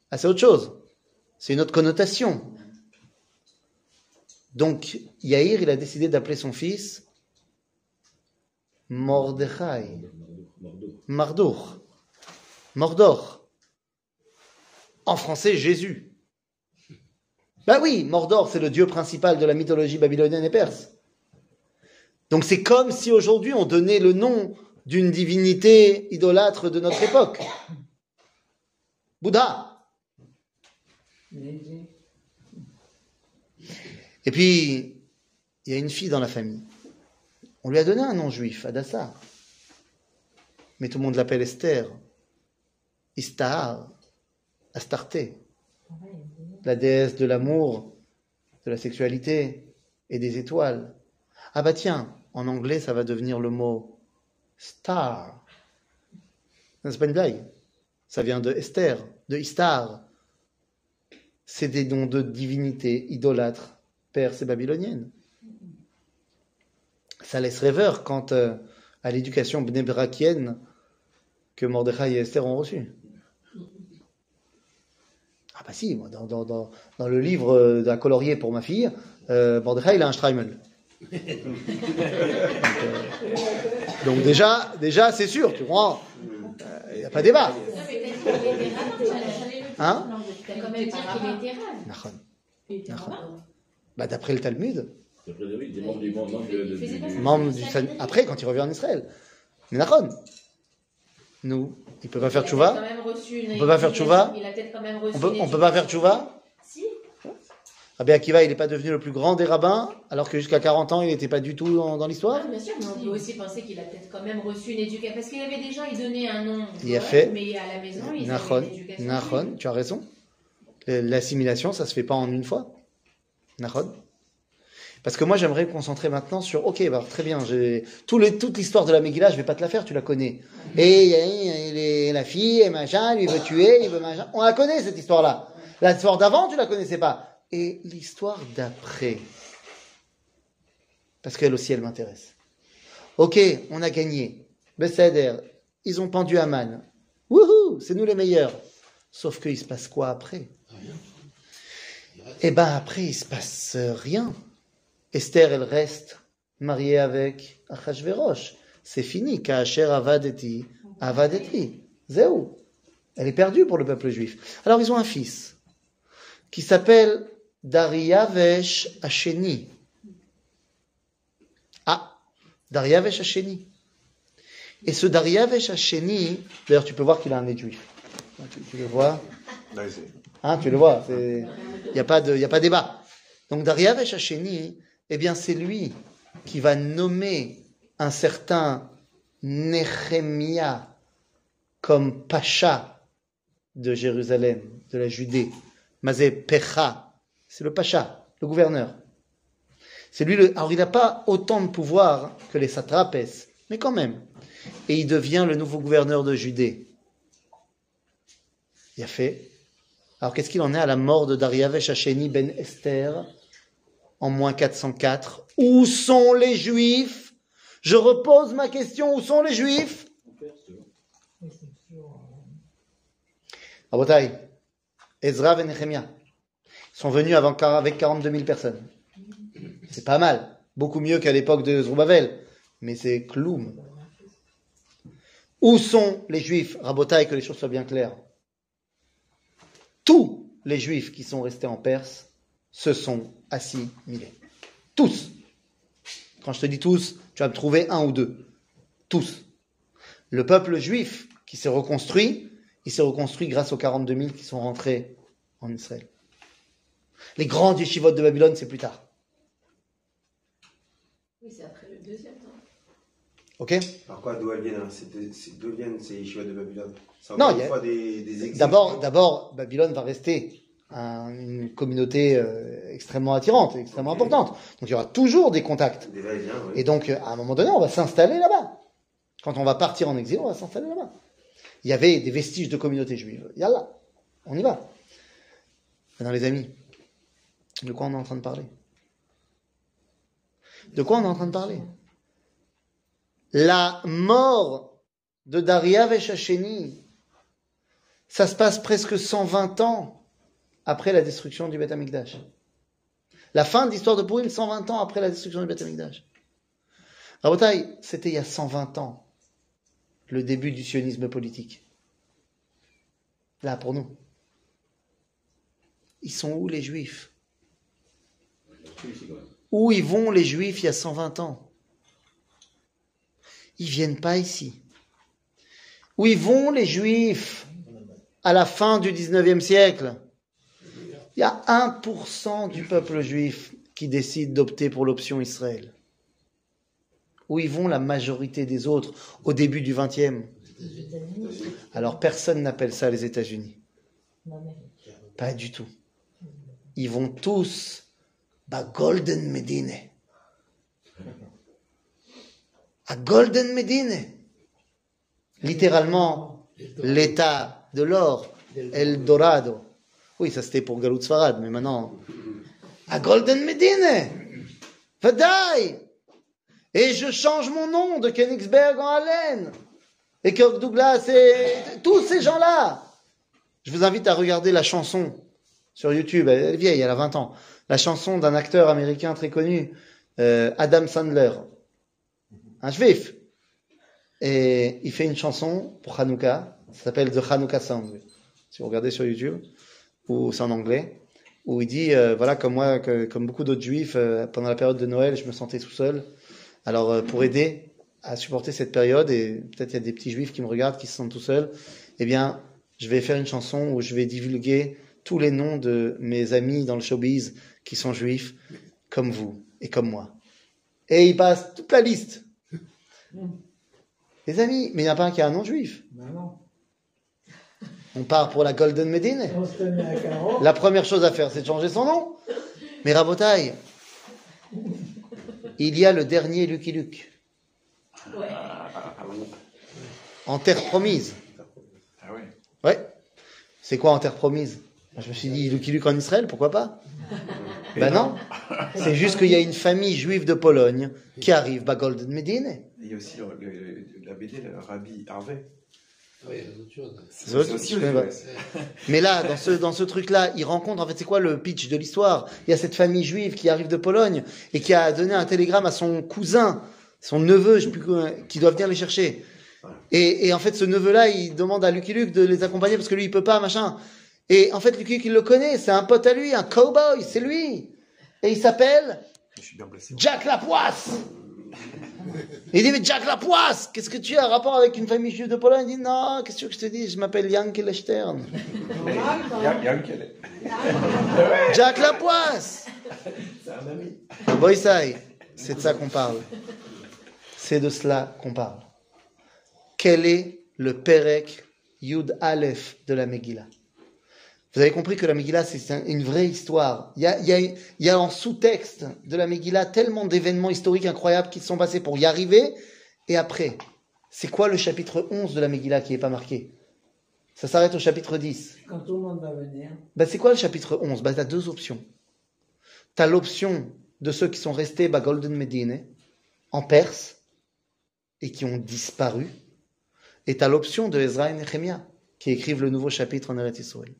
Ah, c'est autre chose. C'est une autre connotation. Donc, Yair, il a décidé d'appeler son fils Mordechai. Mardor. Mordor. En français, Jésus. Ben oui, Mordor, c'est le dieu principal de la mythologie babylonienne et perse. Donc c'est comme si aujourd'hui on donnait le nom d'une divinité idolâtre de notre époque. Bouddha. Et puis, il y a une fille dans la famille. On lui a donné un nom juif, Adassa. Mais tout le monde l'appelle Esther. Istahar. Astarté. La déesse de l'amour, de la sexualité et des étoiles. Ah bah tiens, en anglais, ça va devenir le mot star. C'est pas une blague. Ça vient de Esther, de Istar. C'est des noms de divinités idolâtres perses et babyloniennes. Ça laisse rêveur quant euh, à l'éducation bnébrakienne que Mordechai et Esther ont reçue. Ah bah si, moi, dans, dans, dans, dans le livre euh, d'un colorier pour ma fille, euh, Mordechai il a un Streimel. donc, euh, donc déjà, déjà c'est sûr, tu comprends Il n'y a pas débat. Hein. Bah, D'après le Talmud, Des membres du monde, Il membre après quand il revient en Israël. Mais Nachon, nous, il peut pas faire Il tchouva On peut pas faire tchouva Il On peut, on peut pas faire tchouva Si. Rabbi Akiva, il n'est pas devenu le plus grand des rabbins, alors que jusqu'à 40 ans, il n'était pas du tout dans, dans l'histoire. Ah, bien sûr, mais on peut aussi penser qu'il a peut-être quand même reçu une éducation. Parce qu'il y avait des gens, il donnait un nom. Il a fait. Mais à la maison, ils Nachon, avaient une éducation. Nachon, tu as raison. L'assimilation, ça se fait pas en une fois. Nachon. Parce que moi, j'aimerais me concentrer maintenant sur, ok, bah, très bien, j'ai tout toute l'histoire de la Megillah, je vais pas te la faire, tu la connais. Et, et- et- et la fille, et machin, lui veut tuer, il veut machin. On la connaît, cette histoire-là. L'histoire d'avant, tu la connaissais pas. Et l'histoire d'après. Parce qu'elle aussi, elle m'intéresse. Ok, on a gagné. Besséder, ils ont pendu Aman. Wouhou, c'est nous les meilleurs. Sauf qu'il se passe quoi après? Eh ben après, il se passe rien. Esther, elle reste mariée avec Achashverosh. C'est fini. Kaasher avadeti, avadeti. Zéou. Elle est perdue pour le peuple juif. Alors ils ont un fils qui s'appelle Dariavesh Hacheni. Ah, Dariavesh Hacheni. Et ce Dariavesh Hacheni, d'ailleurs tu peux voir qu'il a un nez juif. Tu, tu le vois? Hein, tu le vois, il n'y a pas de, y a pas débat. Donc Dariavesh Hacheni, eh bien c'est lui qui va nommer un certain Nehemia comme pacha de Jérusalem, de la Judée. Mazé Pecha, c'est le pacha, le gouverneur. C'est lui le, alors il n'a pas autant de pouvoir que les satrapes, mais quand même. Et il devient le nouveau gouverneur de Judée. Il a fait. Alors qu'est-ce qu'il en est à la mort de Dariavesh Hacheni ben Esther? En moins 404 Où sont les Juifs? Je repose ma question, où sont les Juifs? Rabotai, Ezra et Nehemia sont venus avec 42 000 personnes. C'est pas mal, beaucoup mieux qu'à l'époque de Zerubbabel, mais c'est Kloum. Où sont les Juifs? Rabotai, que les choses soient bien claires. Tous les juifs qui sont restés en Perse se sont assimilés. Tous. Quand je te dis tous, tu vas me trouver un ou deux. Tous. Le peuple juif qui s'est reconstruit, il s'est reconstruit grâce aux 42 000 qui sont rentrés en Israël. Les grands yeshivot de Babylone, c'est plus tard. Oui, c'est après le deuxième temps. Ok? Alors quoi, d'où elles viennent hein? D'où viennent ces yeshivas de Babylone? Non, il y a- fois des. D'abord, d'abord, Babylone va rester un- une communauté euh, extrêmement attirante, extrêmement importante. Donc il y aura toujours des contacts. Des va-et-vient, oui. Et donc, euh, à un moment donné, on va s'installer là-bas. Quand on va partir en exil, on va s'installer là-bas. Il y avait des vestiges de communauté juive. Yallah, on y va. Maintenant, les amis, de quoi on est en train de parler? De quoi on est en train de parler? La mort de Daria Veshacheni, ça se passe presque 120 ans après la destruction du Beth Amikdash. La fin de l'histoire de Purim, 120 ans après la destruction du Beth Amikdash. Rabotai, c'était il y a 120 ans, le début du sionisme politique. Là, pour nous. Ils sont où les juifs? Où ils vont les juifs il y a 120 ans? Ils viennent pas ici. Où ils vont les juifs? À la fin du 19e siècle Il y a 1% du peuple juif qui décide d'opter pour l'option Israël. Où ils vont la majorité des autres au début du 20e Alors personne n'appelle ça les États-Unis. Pas du tout. Ils vont tous à Golden Medine. À Golden Medine. Littéralement, l'état de l'or, El Dorado. Oui, ça c'était pour Galout Sfarad, mais maintenant, à Golden Medine. Fadaï. Et je change mon nom de Königsberg en Allen. Et Kirk Douglas et tous ces gens-là. Je vous invite à regarder la chanson sur YouTube. Elle est vieille, elle a 20 ans. La chanson d'un acteur américain très connu, euh, Adam Sandler. Un juif. Et il fait une chanson pour Hanouka. Ça s'appelle The Hanouka Song. Si vous regardez sur YouTube, ou c'est en anglais, où il dit, euh, voilà, comme moi, que- comme beaucoup d'autres juifs, euh, pendant la période de Noël, je me sentais tout seul. Alors, euh, pour aider à supporter cette période, et peut-être il y a des petits juifs qui me regardent, qui se sentent tout seuls, eh bien, je vais faire une chanson où je vais divulguer tous les noms de mes amis dans le showbiz qui sont juifs comme vous et comme moi. Et il passe toute la liste. *laughs* Les amis, mais il n'y en a pas un qui a un nom juif. Ben non. On part pour la Golden Medine. À. La première chose à faire, c'est de changer son nom. Mais Rabotaille, il y a le dernier Lucky Luke, Ouais. en terre promise. Ah ouais. Ouais. C'est quoi en terre promise? Je me suis dit Lucky Luke en Israël, pourquoi pas? Ben non. C'est juste qu'il y a une famille juive de Pologne qui arrive, bah Golden Medine. Il y a aussi le- le- la BD, le Rabbi Harvey. Oui. C'est autre-. Mais là, dans ce, dans ce truc-là, il rencontre, en fait, c'est quoi le pitch de l'histoire? Il y a cette famille juive qui arrive de Pologne et qui a donné un télégramme à son cousin, son neveu, je sais plus qui doit venir les chercher. Et, et en fait, ce neveu-là, il demande à Lucky Luke de les accompagner parce que lui, il peut pas, machin. Et en fait, Lucky Luke, il le connaît, c'est un pote à lui, un cowboy, c'est lui. Et il s'appelle Je suis bien blessé. Jack Lapoisse. Il dit, mais Jack Lapoisse, qu'est-ce que tu as un rapport avec une famille juive de Pologne? Il dit, non, qu'est-ce que je te dise Je m'appelle Yank Lechtern. Il y a, il y a un qui est. Jack Lapoisse C'est un ami. Boysai, c'est de ça qu'on parle. C'est de cela qu'on parle. Quel est le Perek Yud Aleph de la Megillah? Vous avez compris que la Megillah, c'est un- une vraie histoire. Il y a, il y a- il y a en sous-texte de la Megillah tellement d'événements historiques incroyables qui se sont passés pour y arriver. Et après, c'est quoi le chapitre 11 de la Megillah qui n'est pas marqué? Ça s'arrête au chapitre 10. Quand tout le monde va venir. Ben, c'est quoi le chapitre 11 ben, Tu as deux options. Tu as l'option de ceux qui sont restés bah, Golden Medine, en Perse, et qui ont disparu. Et tu as l'option de Ezra et Nehemiah, qui écrivent le nouveau chapitre en Eretz Israël.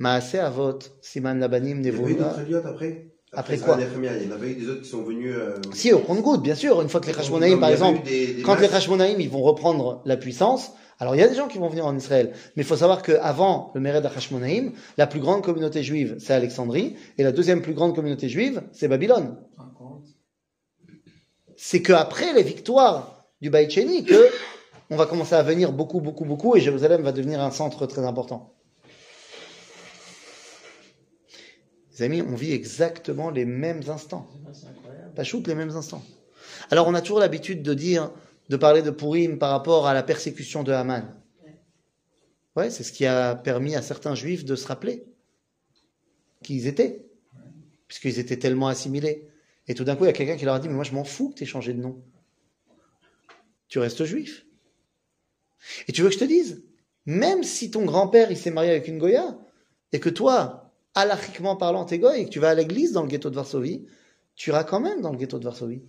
Maaseh Avot, Siman Labanim, aliotes après? Après ça, quoi? la première, Il y en avait eu des autres qui sont venus. euh, Si, au compte-goutte, bien sûr. Une fois que les Hashmonaïm, par exemple, eu des- des quand les. Hashmonaïm, ils vont reprendre la puissance, alors il y a des gens qui vont venir en Israël. Mais il faut savoir qu'avant le Méred Hashmonaïm, la plus grande communauté juive, c'est Alexandrie, et la deuxième plus grande communauté juive, c'est Babylone. C'est qu'après les victoires du Baït Sheni, que on va commencer à venir beaucoup, beaucoup, beaucoup, et Jérusalem va devenir un centre très important. Les amis, on vit exactement les mêmes instants. Shoot les mêmes instants. Alors on a toujours l'habitude de dire, de parler de Purim par rapport à la persécution de Haman. Ouais, c'est ce qui a permis à certains juifs de se rappeler qui ils étaient, puisqu'ils étaient tellement assimilés. Et tout d'un coup, il y a quelqu'un qui leur a dit, mais moi je m'en fous que tu aies changé de nom. Tu restes juif. Et tu veux que je te dise, même si ton grand-père il s'est marié avec une Goya, et que toi, halachiquement parlant, t'es goy, et que tu vas à l'église dans le ghetto de Varsovie, tu iras quand même dans le ghetto de Varsovie.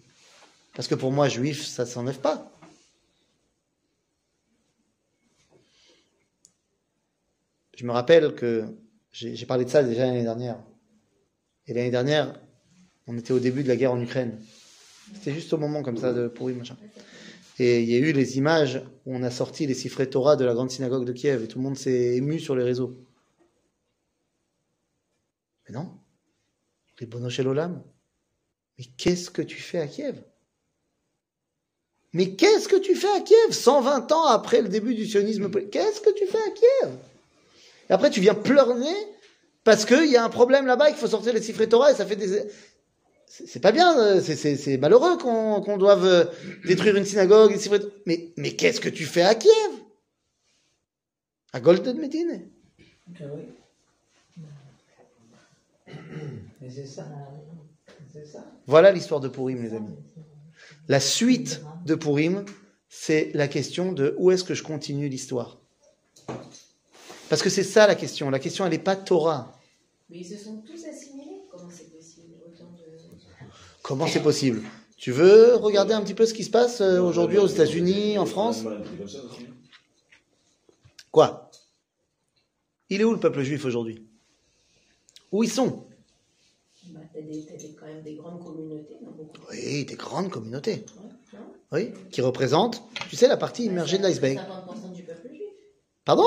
Parce que pour moi, juif, ça ne s'enlève pas. Je me rappelle que j'ai parlé de ça déjà l'année dernière. Et l'année dernière, on était au début de la guerre en Ukraine. C'était juste au moment comme ça de pourri machin. Et il y a eu les images où on a sorti les siffrets Torah de la grande synagogue de Kiev et tout le monde s'est ému sur les réseaux. Non, les Bonoshel Olam, mais qu'est-ce que tu fais à Kiev? Mais qu'est-ce que tu fais à Kiev? 120 ans après le début du sionisme Qu'est-ce que tu fais à Kiev? Et après, tu viens pleurer parce qu'il y a un problème là-bas et qu'il faut sortir les siffrets Torah et ça fait des... C'est pas bien, euh, c'est- malheureux qu'on doive euh, détruire une synagogue. Mais, mais qu'est-ce que tu fais à Kiev? À Golden Medine. Mais c'est ça. C'est ça. Voilà l'histoire de Purim, les amis. La suite de Purim, c'est la question de où est-ce que je continue l'histoire. Parce que c'est ça la question. La question, elle n'est pas Torah. Mais ils se sont tous assimilés. Comment c'est possible Autant de. Comment c'est possible? Tu veux regarder un petit peu ce qui se passe euh, aujourd'hui aux États-Unis, en France? Quoi? Il est où le peuple juif aujourd'hui? Où ils sont? Bah, t'as des, t'as des- quand même des grandes communautés, non beaucoup. Oui, des grandes communautés. Ouais, Oui, qui représentent, tu sais, la partie immergée de l'iceberg. 50% du peuple juif. Pardon?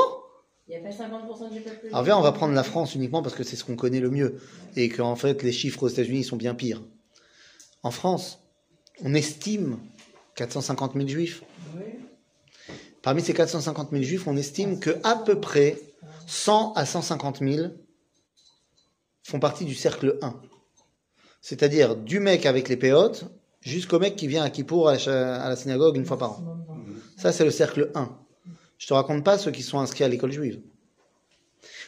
Il n'y a pas 50% du peuple juif. Alors viens, on va prendre la France uniquement parce que c'est ce qu'on connaît le mieux et qu'en fait les chiffres aux États-Unis sont bien pires. En France, on estime 450 000 juifs. Oui. Parmi ces 450 000 juifs, on estime que à peu près 100 à 150 000 font partie du cercle 1. C'est-à-dire du mec avec les péotes jusqu'au mec qui vient à Kippour à la, synagogue une fois par an. Ça, c'est le cercle 1. Je te raconte pas ceux qui sont inscrits à l'école juive.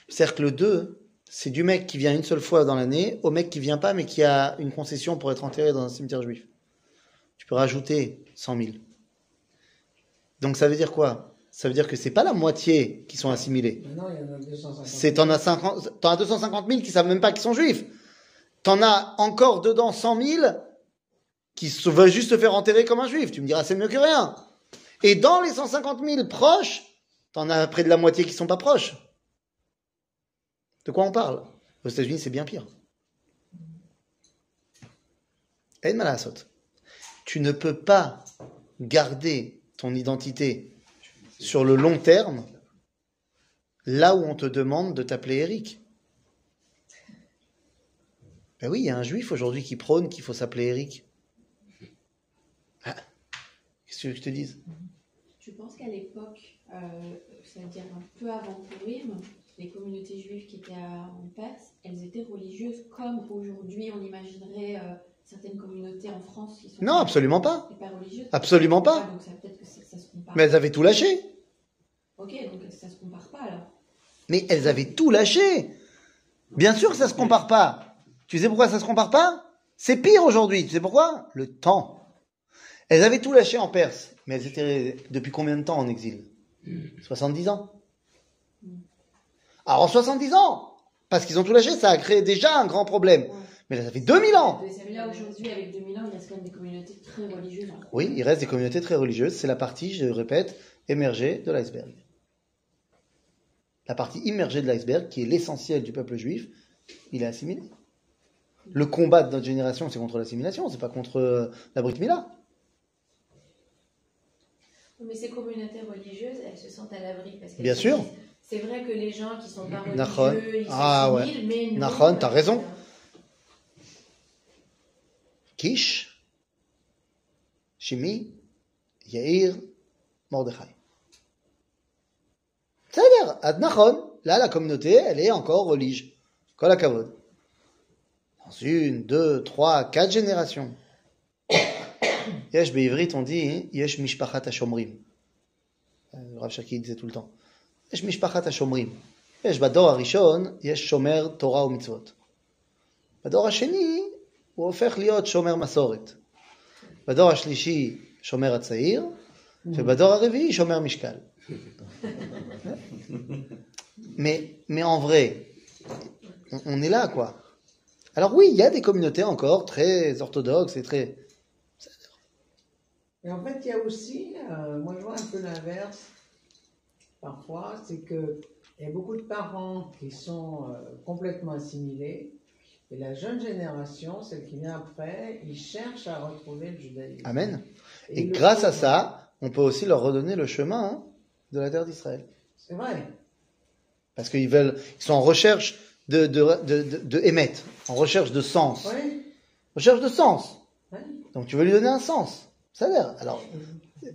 Le cercle 2, c'est du mec qui vient une seule fois dans l'année au mec qui vient pas mais qui a une concession pour être enterré dans un cimetière juif. Tu peux rajouter 100 000. Donc ça veut dire quoi? Ça veut dire que c'est pas la moitié qui sont assimilés. Maintenant, il y en a 250. C'est t'en as 50, t'en as 250 000 qui savent même pas qu'ils sont juifs. T'en as encore dedans 100 000 qui se veulent juste se faire enterrer comme un juif. Tu me diras c'est mieux que rien. Et dans les 150 000 proches, t'en as près de la moitié qui sont pas proches. De quoi on parle? Aux États-Unis, c'est bien pire. Tu ne peux pas garder ton identité sur le long terme là où on te demande de t'appeler Eric. Ben oui, il y a un juif aujourd'hui qui prône qu'il faut s'appeler Eric. Ah, Qu'est-ce que je te dise? Tu penses qu'à l'époque, euh, c'est-à-dire un peu avant Purim, les communautés juives qui étaient en Perse, elles étaient religieuses comme aujourd'hui on imaginerait euh, certaines communautés en France qui sont Non, absolument pas. pas religieuses. Absolument pas. Donc ça peut-être que c'est- ça se compare. Mais elles avaient tout lâché. Ok, donc ça se compare pas alors. Mais elles avaient tout lâché. Bien sûr que ça se compare pas. Tu sais pourquoi ça se compare pas? C'est pire aujourd'hui. Tu sais pourquoi? Le temps. Elles avaient tout lâché en Perse. Mais elles étaient depuis combien de temps en exil? 70 ans. Alors en 70 ans Parce qu'ils ont tout lâché, ça a créé déjà un grand problème. Mais elles avaient 2000 ans Mais là aujourd'hui, avec 2000 ans, il reste quand même des communautés très religieuses. en Oui, il reste des communautés très religieuses. C'est la partie, je le répète, émergée de l'iceberg. La partie immergée de l'iceberg, qui est l'essentiel du peuple juif, il est assimilé. Le combat de notre génération, c'est contre l'assimilation, c'est pas contre euh, la Brit Mila. Mais ces communautés religieuses, elles se sentent à l'abri. parce qu'elles Bien sûr. C'est vrai que les gens qui sont pas religieux, ils Ah s'assimilent, mais non. Nachon, t'as raison. Kish, Shimi, Yair, Mordechai. C'est-à-dire, à Nachon, là, la communauté, elle est encore religieuse. Kol hakavod. Dans une, deux, trois, quatre générations. *coughs* Yesh be'ivrit, on dit, Yesh mishpachat hashomrim. Euh, Le Rav Shaki disait tout le temps. Yesh mishpachat hashomrim. יש בדור הראשון, יש שומר תורה ומצוות. בדור השני, הוא הופך להיות שומר מסורת. בדור השלישי, שומר הצעיר, ובדור הרביעי, שומר משקל. mais, mais en vrai, on, on est là, quoi. Alors oui, il y a des communautés encore très orthodoxes et très... Et en fait, il y a aussi, euh, moi je vois un peu l'inverse, parfois, c'est que il y a beaucoup de parents qui sont euh, complètement assimilés, et la jeune génération, celle qui vient après, ils cherchent à retrouver le judaïsme. Amen. Et, grâce à ça, on peut aussi leur redonner le chemin hein, de la terre d'Israël. C'est vrai. Parce qu'ils veulent, ils sont en recherche de, de, de, de, de émettre, en recherche de sens. Oui. Recherche de sens. oui. Donc tu veux lui donner un sens. Ça a l'air. Alors,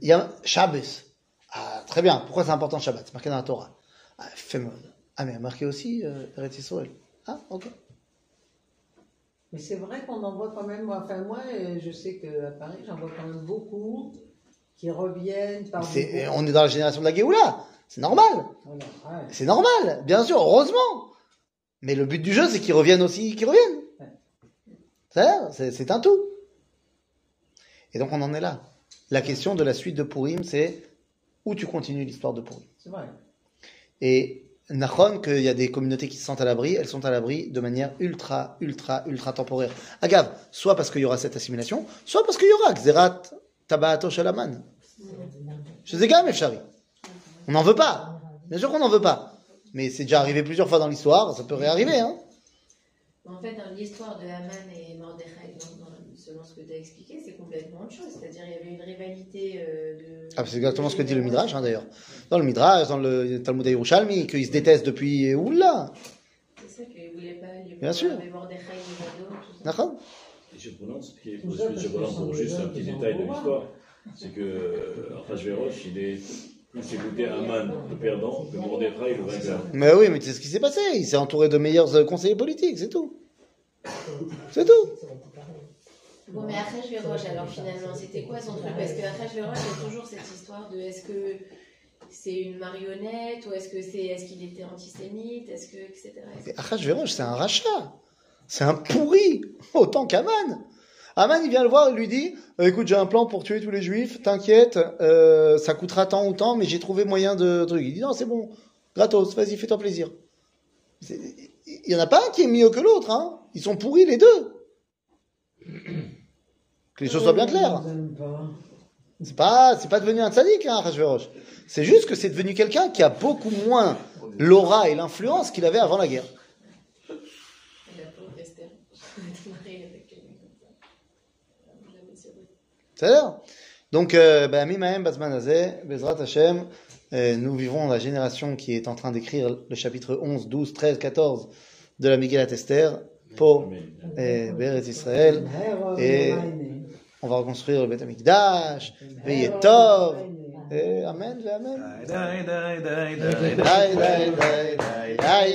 il y a Shabbos. Ah, très bien. Pourquoi c'est important Shabbat? C'est marqué dans la Torah. Ah. Ah, mais marqué aussi euh, Eretz Yisraël. Ah, ok. Mais c'est vrai qu'on en voit quand même, moi, enfin moi, euh, je sais qu'à Paris, j'en vois quand même beaucoup qui reviennent par on est dans la génération de la Géoula. C'est normal. Voilà, ouais. C'est normal. Bien sûr, heureusement. Mais le but du jeu, c'est qu'ils reviennent aussi, qu'ils reviennent. C'est un tout. Et donc on en est là. La question de la suite de Purim, c'est où tu continues l'histoire de Purim. C'est vrai. Et Nachon, qu'il y a des communautés qui se sentent à l'abri, elles sont à l'abri de manière ultra, ultra, ultra temporaire. Agave, soit parce qu'il y aura cette assimilation, soit parce qu'il y aura Xerat Tabaato Shalaman. Chez Zegam Efshari. On n'en veut pas. Bien sûr qu'on n'en veut pas. Mais c'est déjà arrivé plusieurs fois dans l'histoire, ça peut réarriver. Hein. En fait, dans l'histoire de Haman et Mordechai, dans- selon ce que tu as expliqué, c'est complètement autre chose. C'est-à-dire il y avait une rivalité euh, de. Ah, c'est exactement ce que dit le Midrash, hein, d'ailleurs. Dans le Midrash, dans le Talmud Yerushalmi, qu'ils se détestent depuis... Oula C'est ça qu'il voulait pas. Il Bien sûr. Les Et je prononce, je prononce pour juste un petit détail de l'histoire. C'est que Rachverosh, il est Plus écouter Aman, le perdant, que Mordechai, le vainqueur. Mais oui, mais c'est ce qui s'est passé. Il s'est entouré de meilleurs euh, conseillers politiques, c'est tout. C'est tout. Bon, mais Achashverosh, alors finalement, c'était quoi son truc Parce que Achashverosh, il y a toujours cette histoire de est-ce que c'est une marionnette ou est-ce que c'est est-ce qu'il était antisémite Est-ce que etc. Mais Achashverosh, c'est un rachat. C'est un pourri, *laughs* autant qu'Aman. Aman, il vient le voir et lui dit Euh, Écoute, j'ai un plan pour tuer tous les juifs, t'inquiète, euh, ça coûtera tant ou tant, mais j'ai trouvé moyen de truc. Il dit Non, c'est bon, gratos, vas-y, fais-toi plaisir. Il y en a pas un qui est mieux que l'autre, hein. Ils sont pourris les deux. Que les choses soient bien claires. C'est pas, c'est pas devenu un tzaddik, hein. C'est juste que c'est devenu quelqu'un qui a beaucoup moins l'aura et l'influence qu'il avait avant la guerre. C'est-à-dire Donc, euh, ben, Mimaem Bazman Hazeh, Bezrat Hashem, euh, nous vivons la génération qui est en train d'écrire le chapitre 11, 12, 13, 14 de la Miguel Esther pour euh, Beret Israël. Et on va reconstruire le Beth Amikdash, Veillez Tov, Amen, Amen.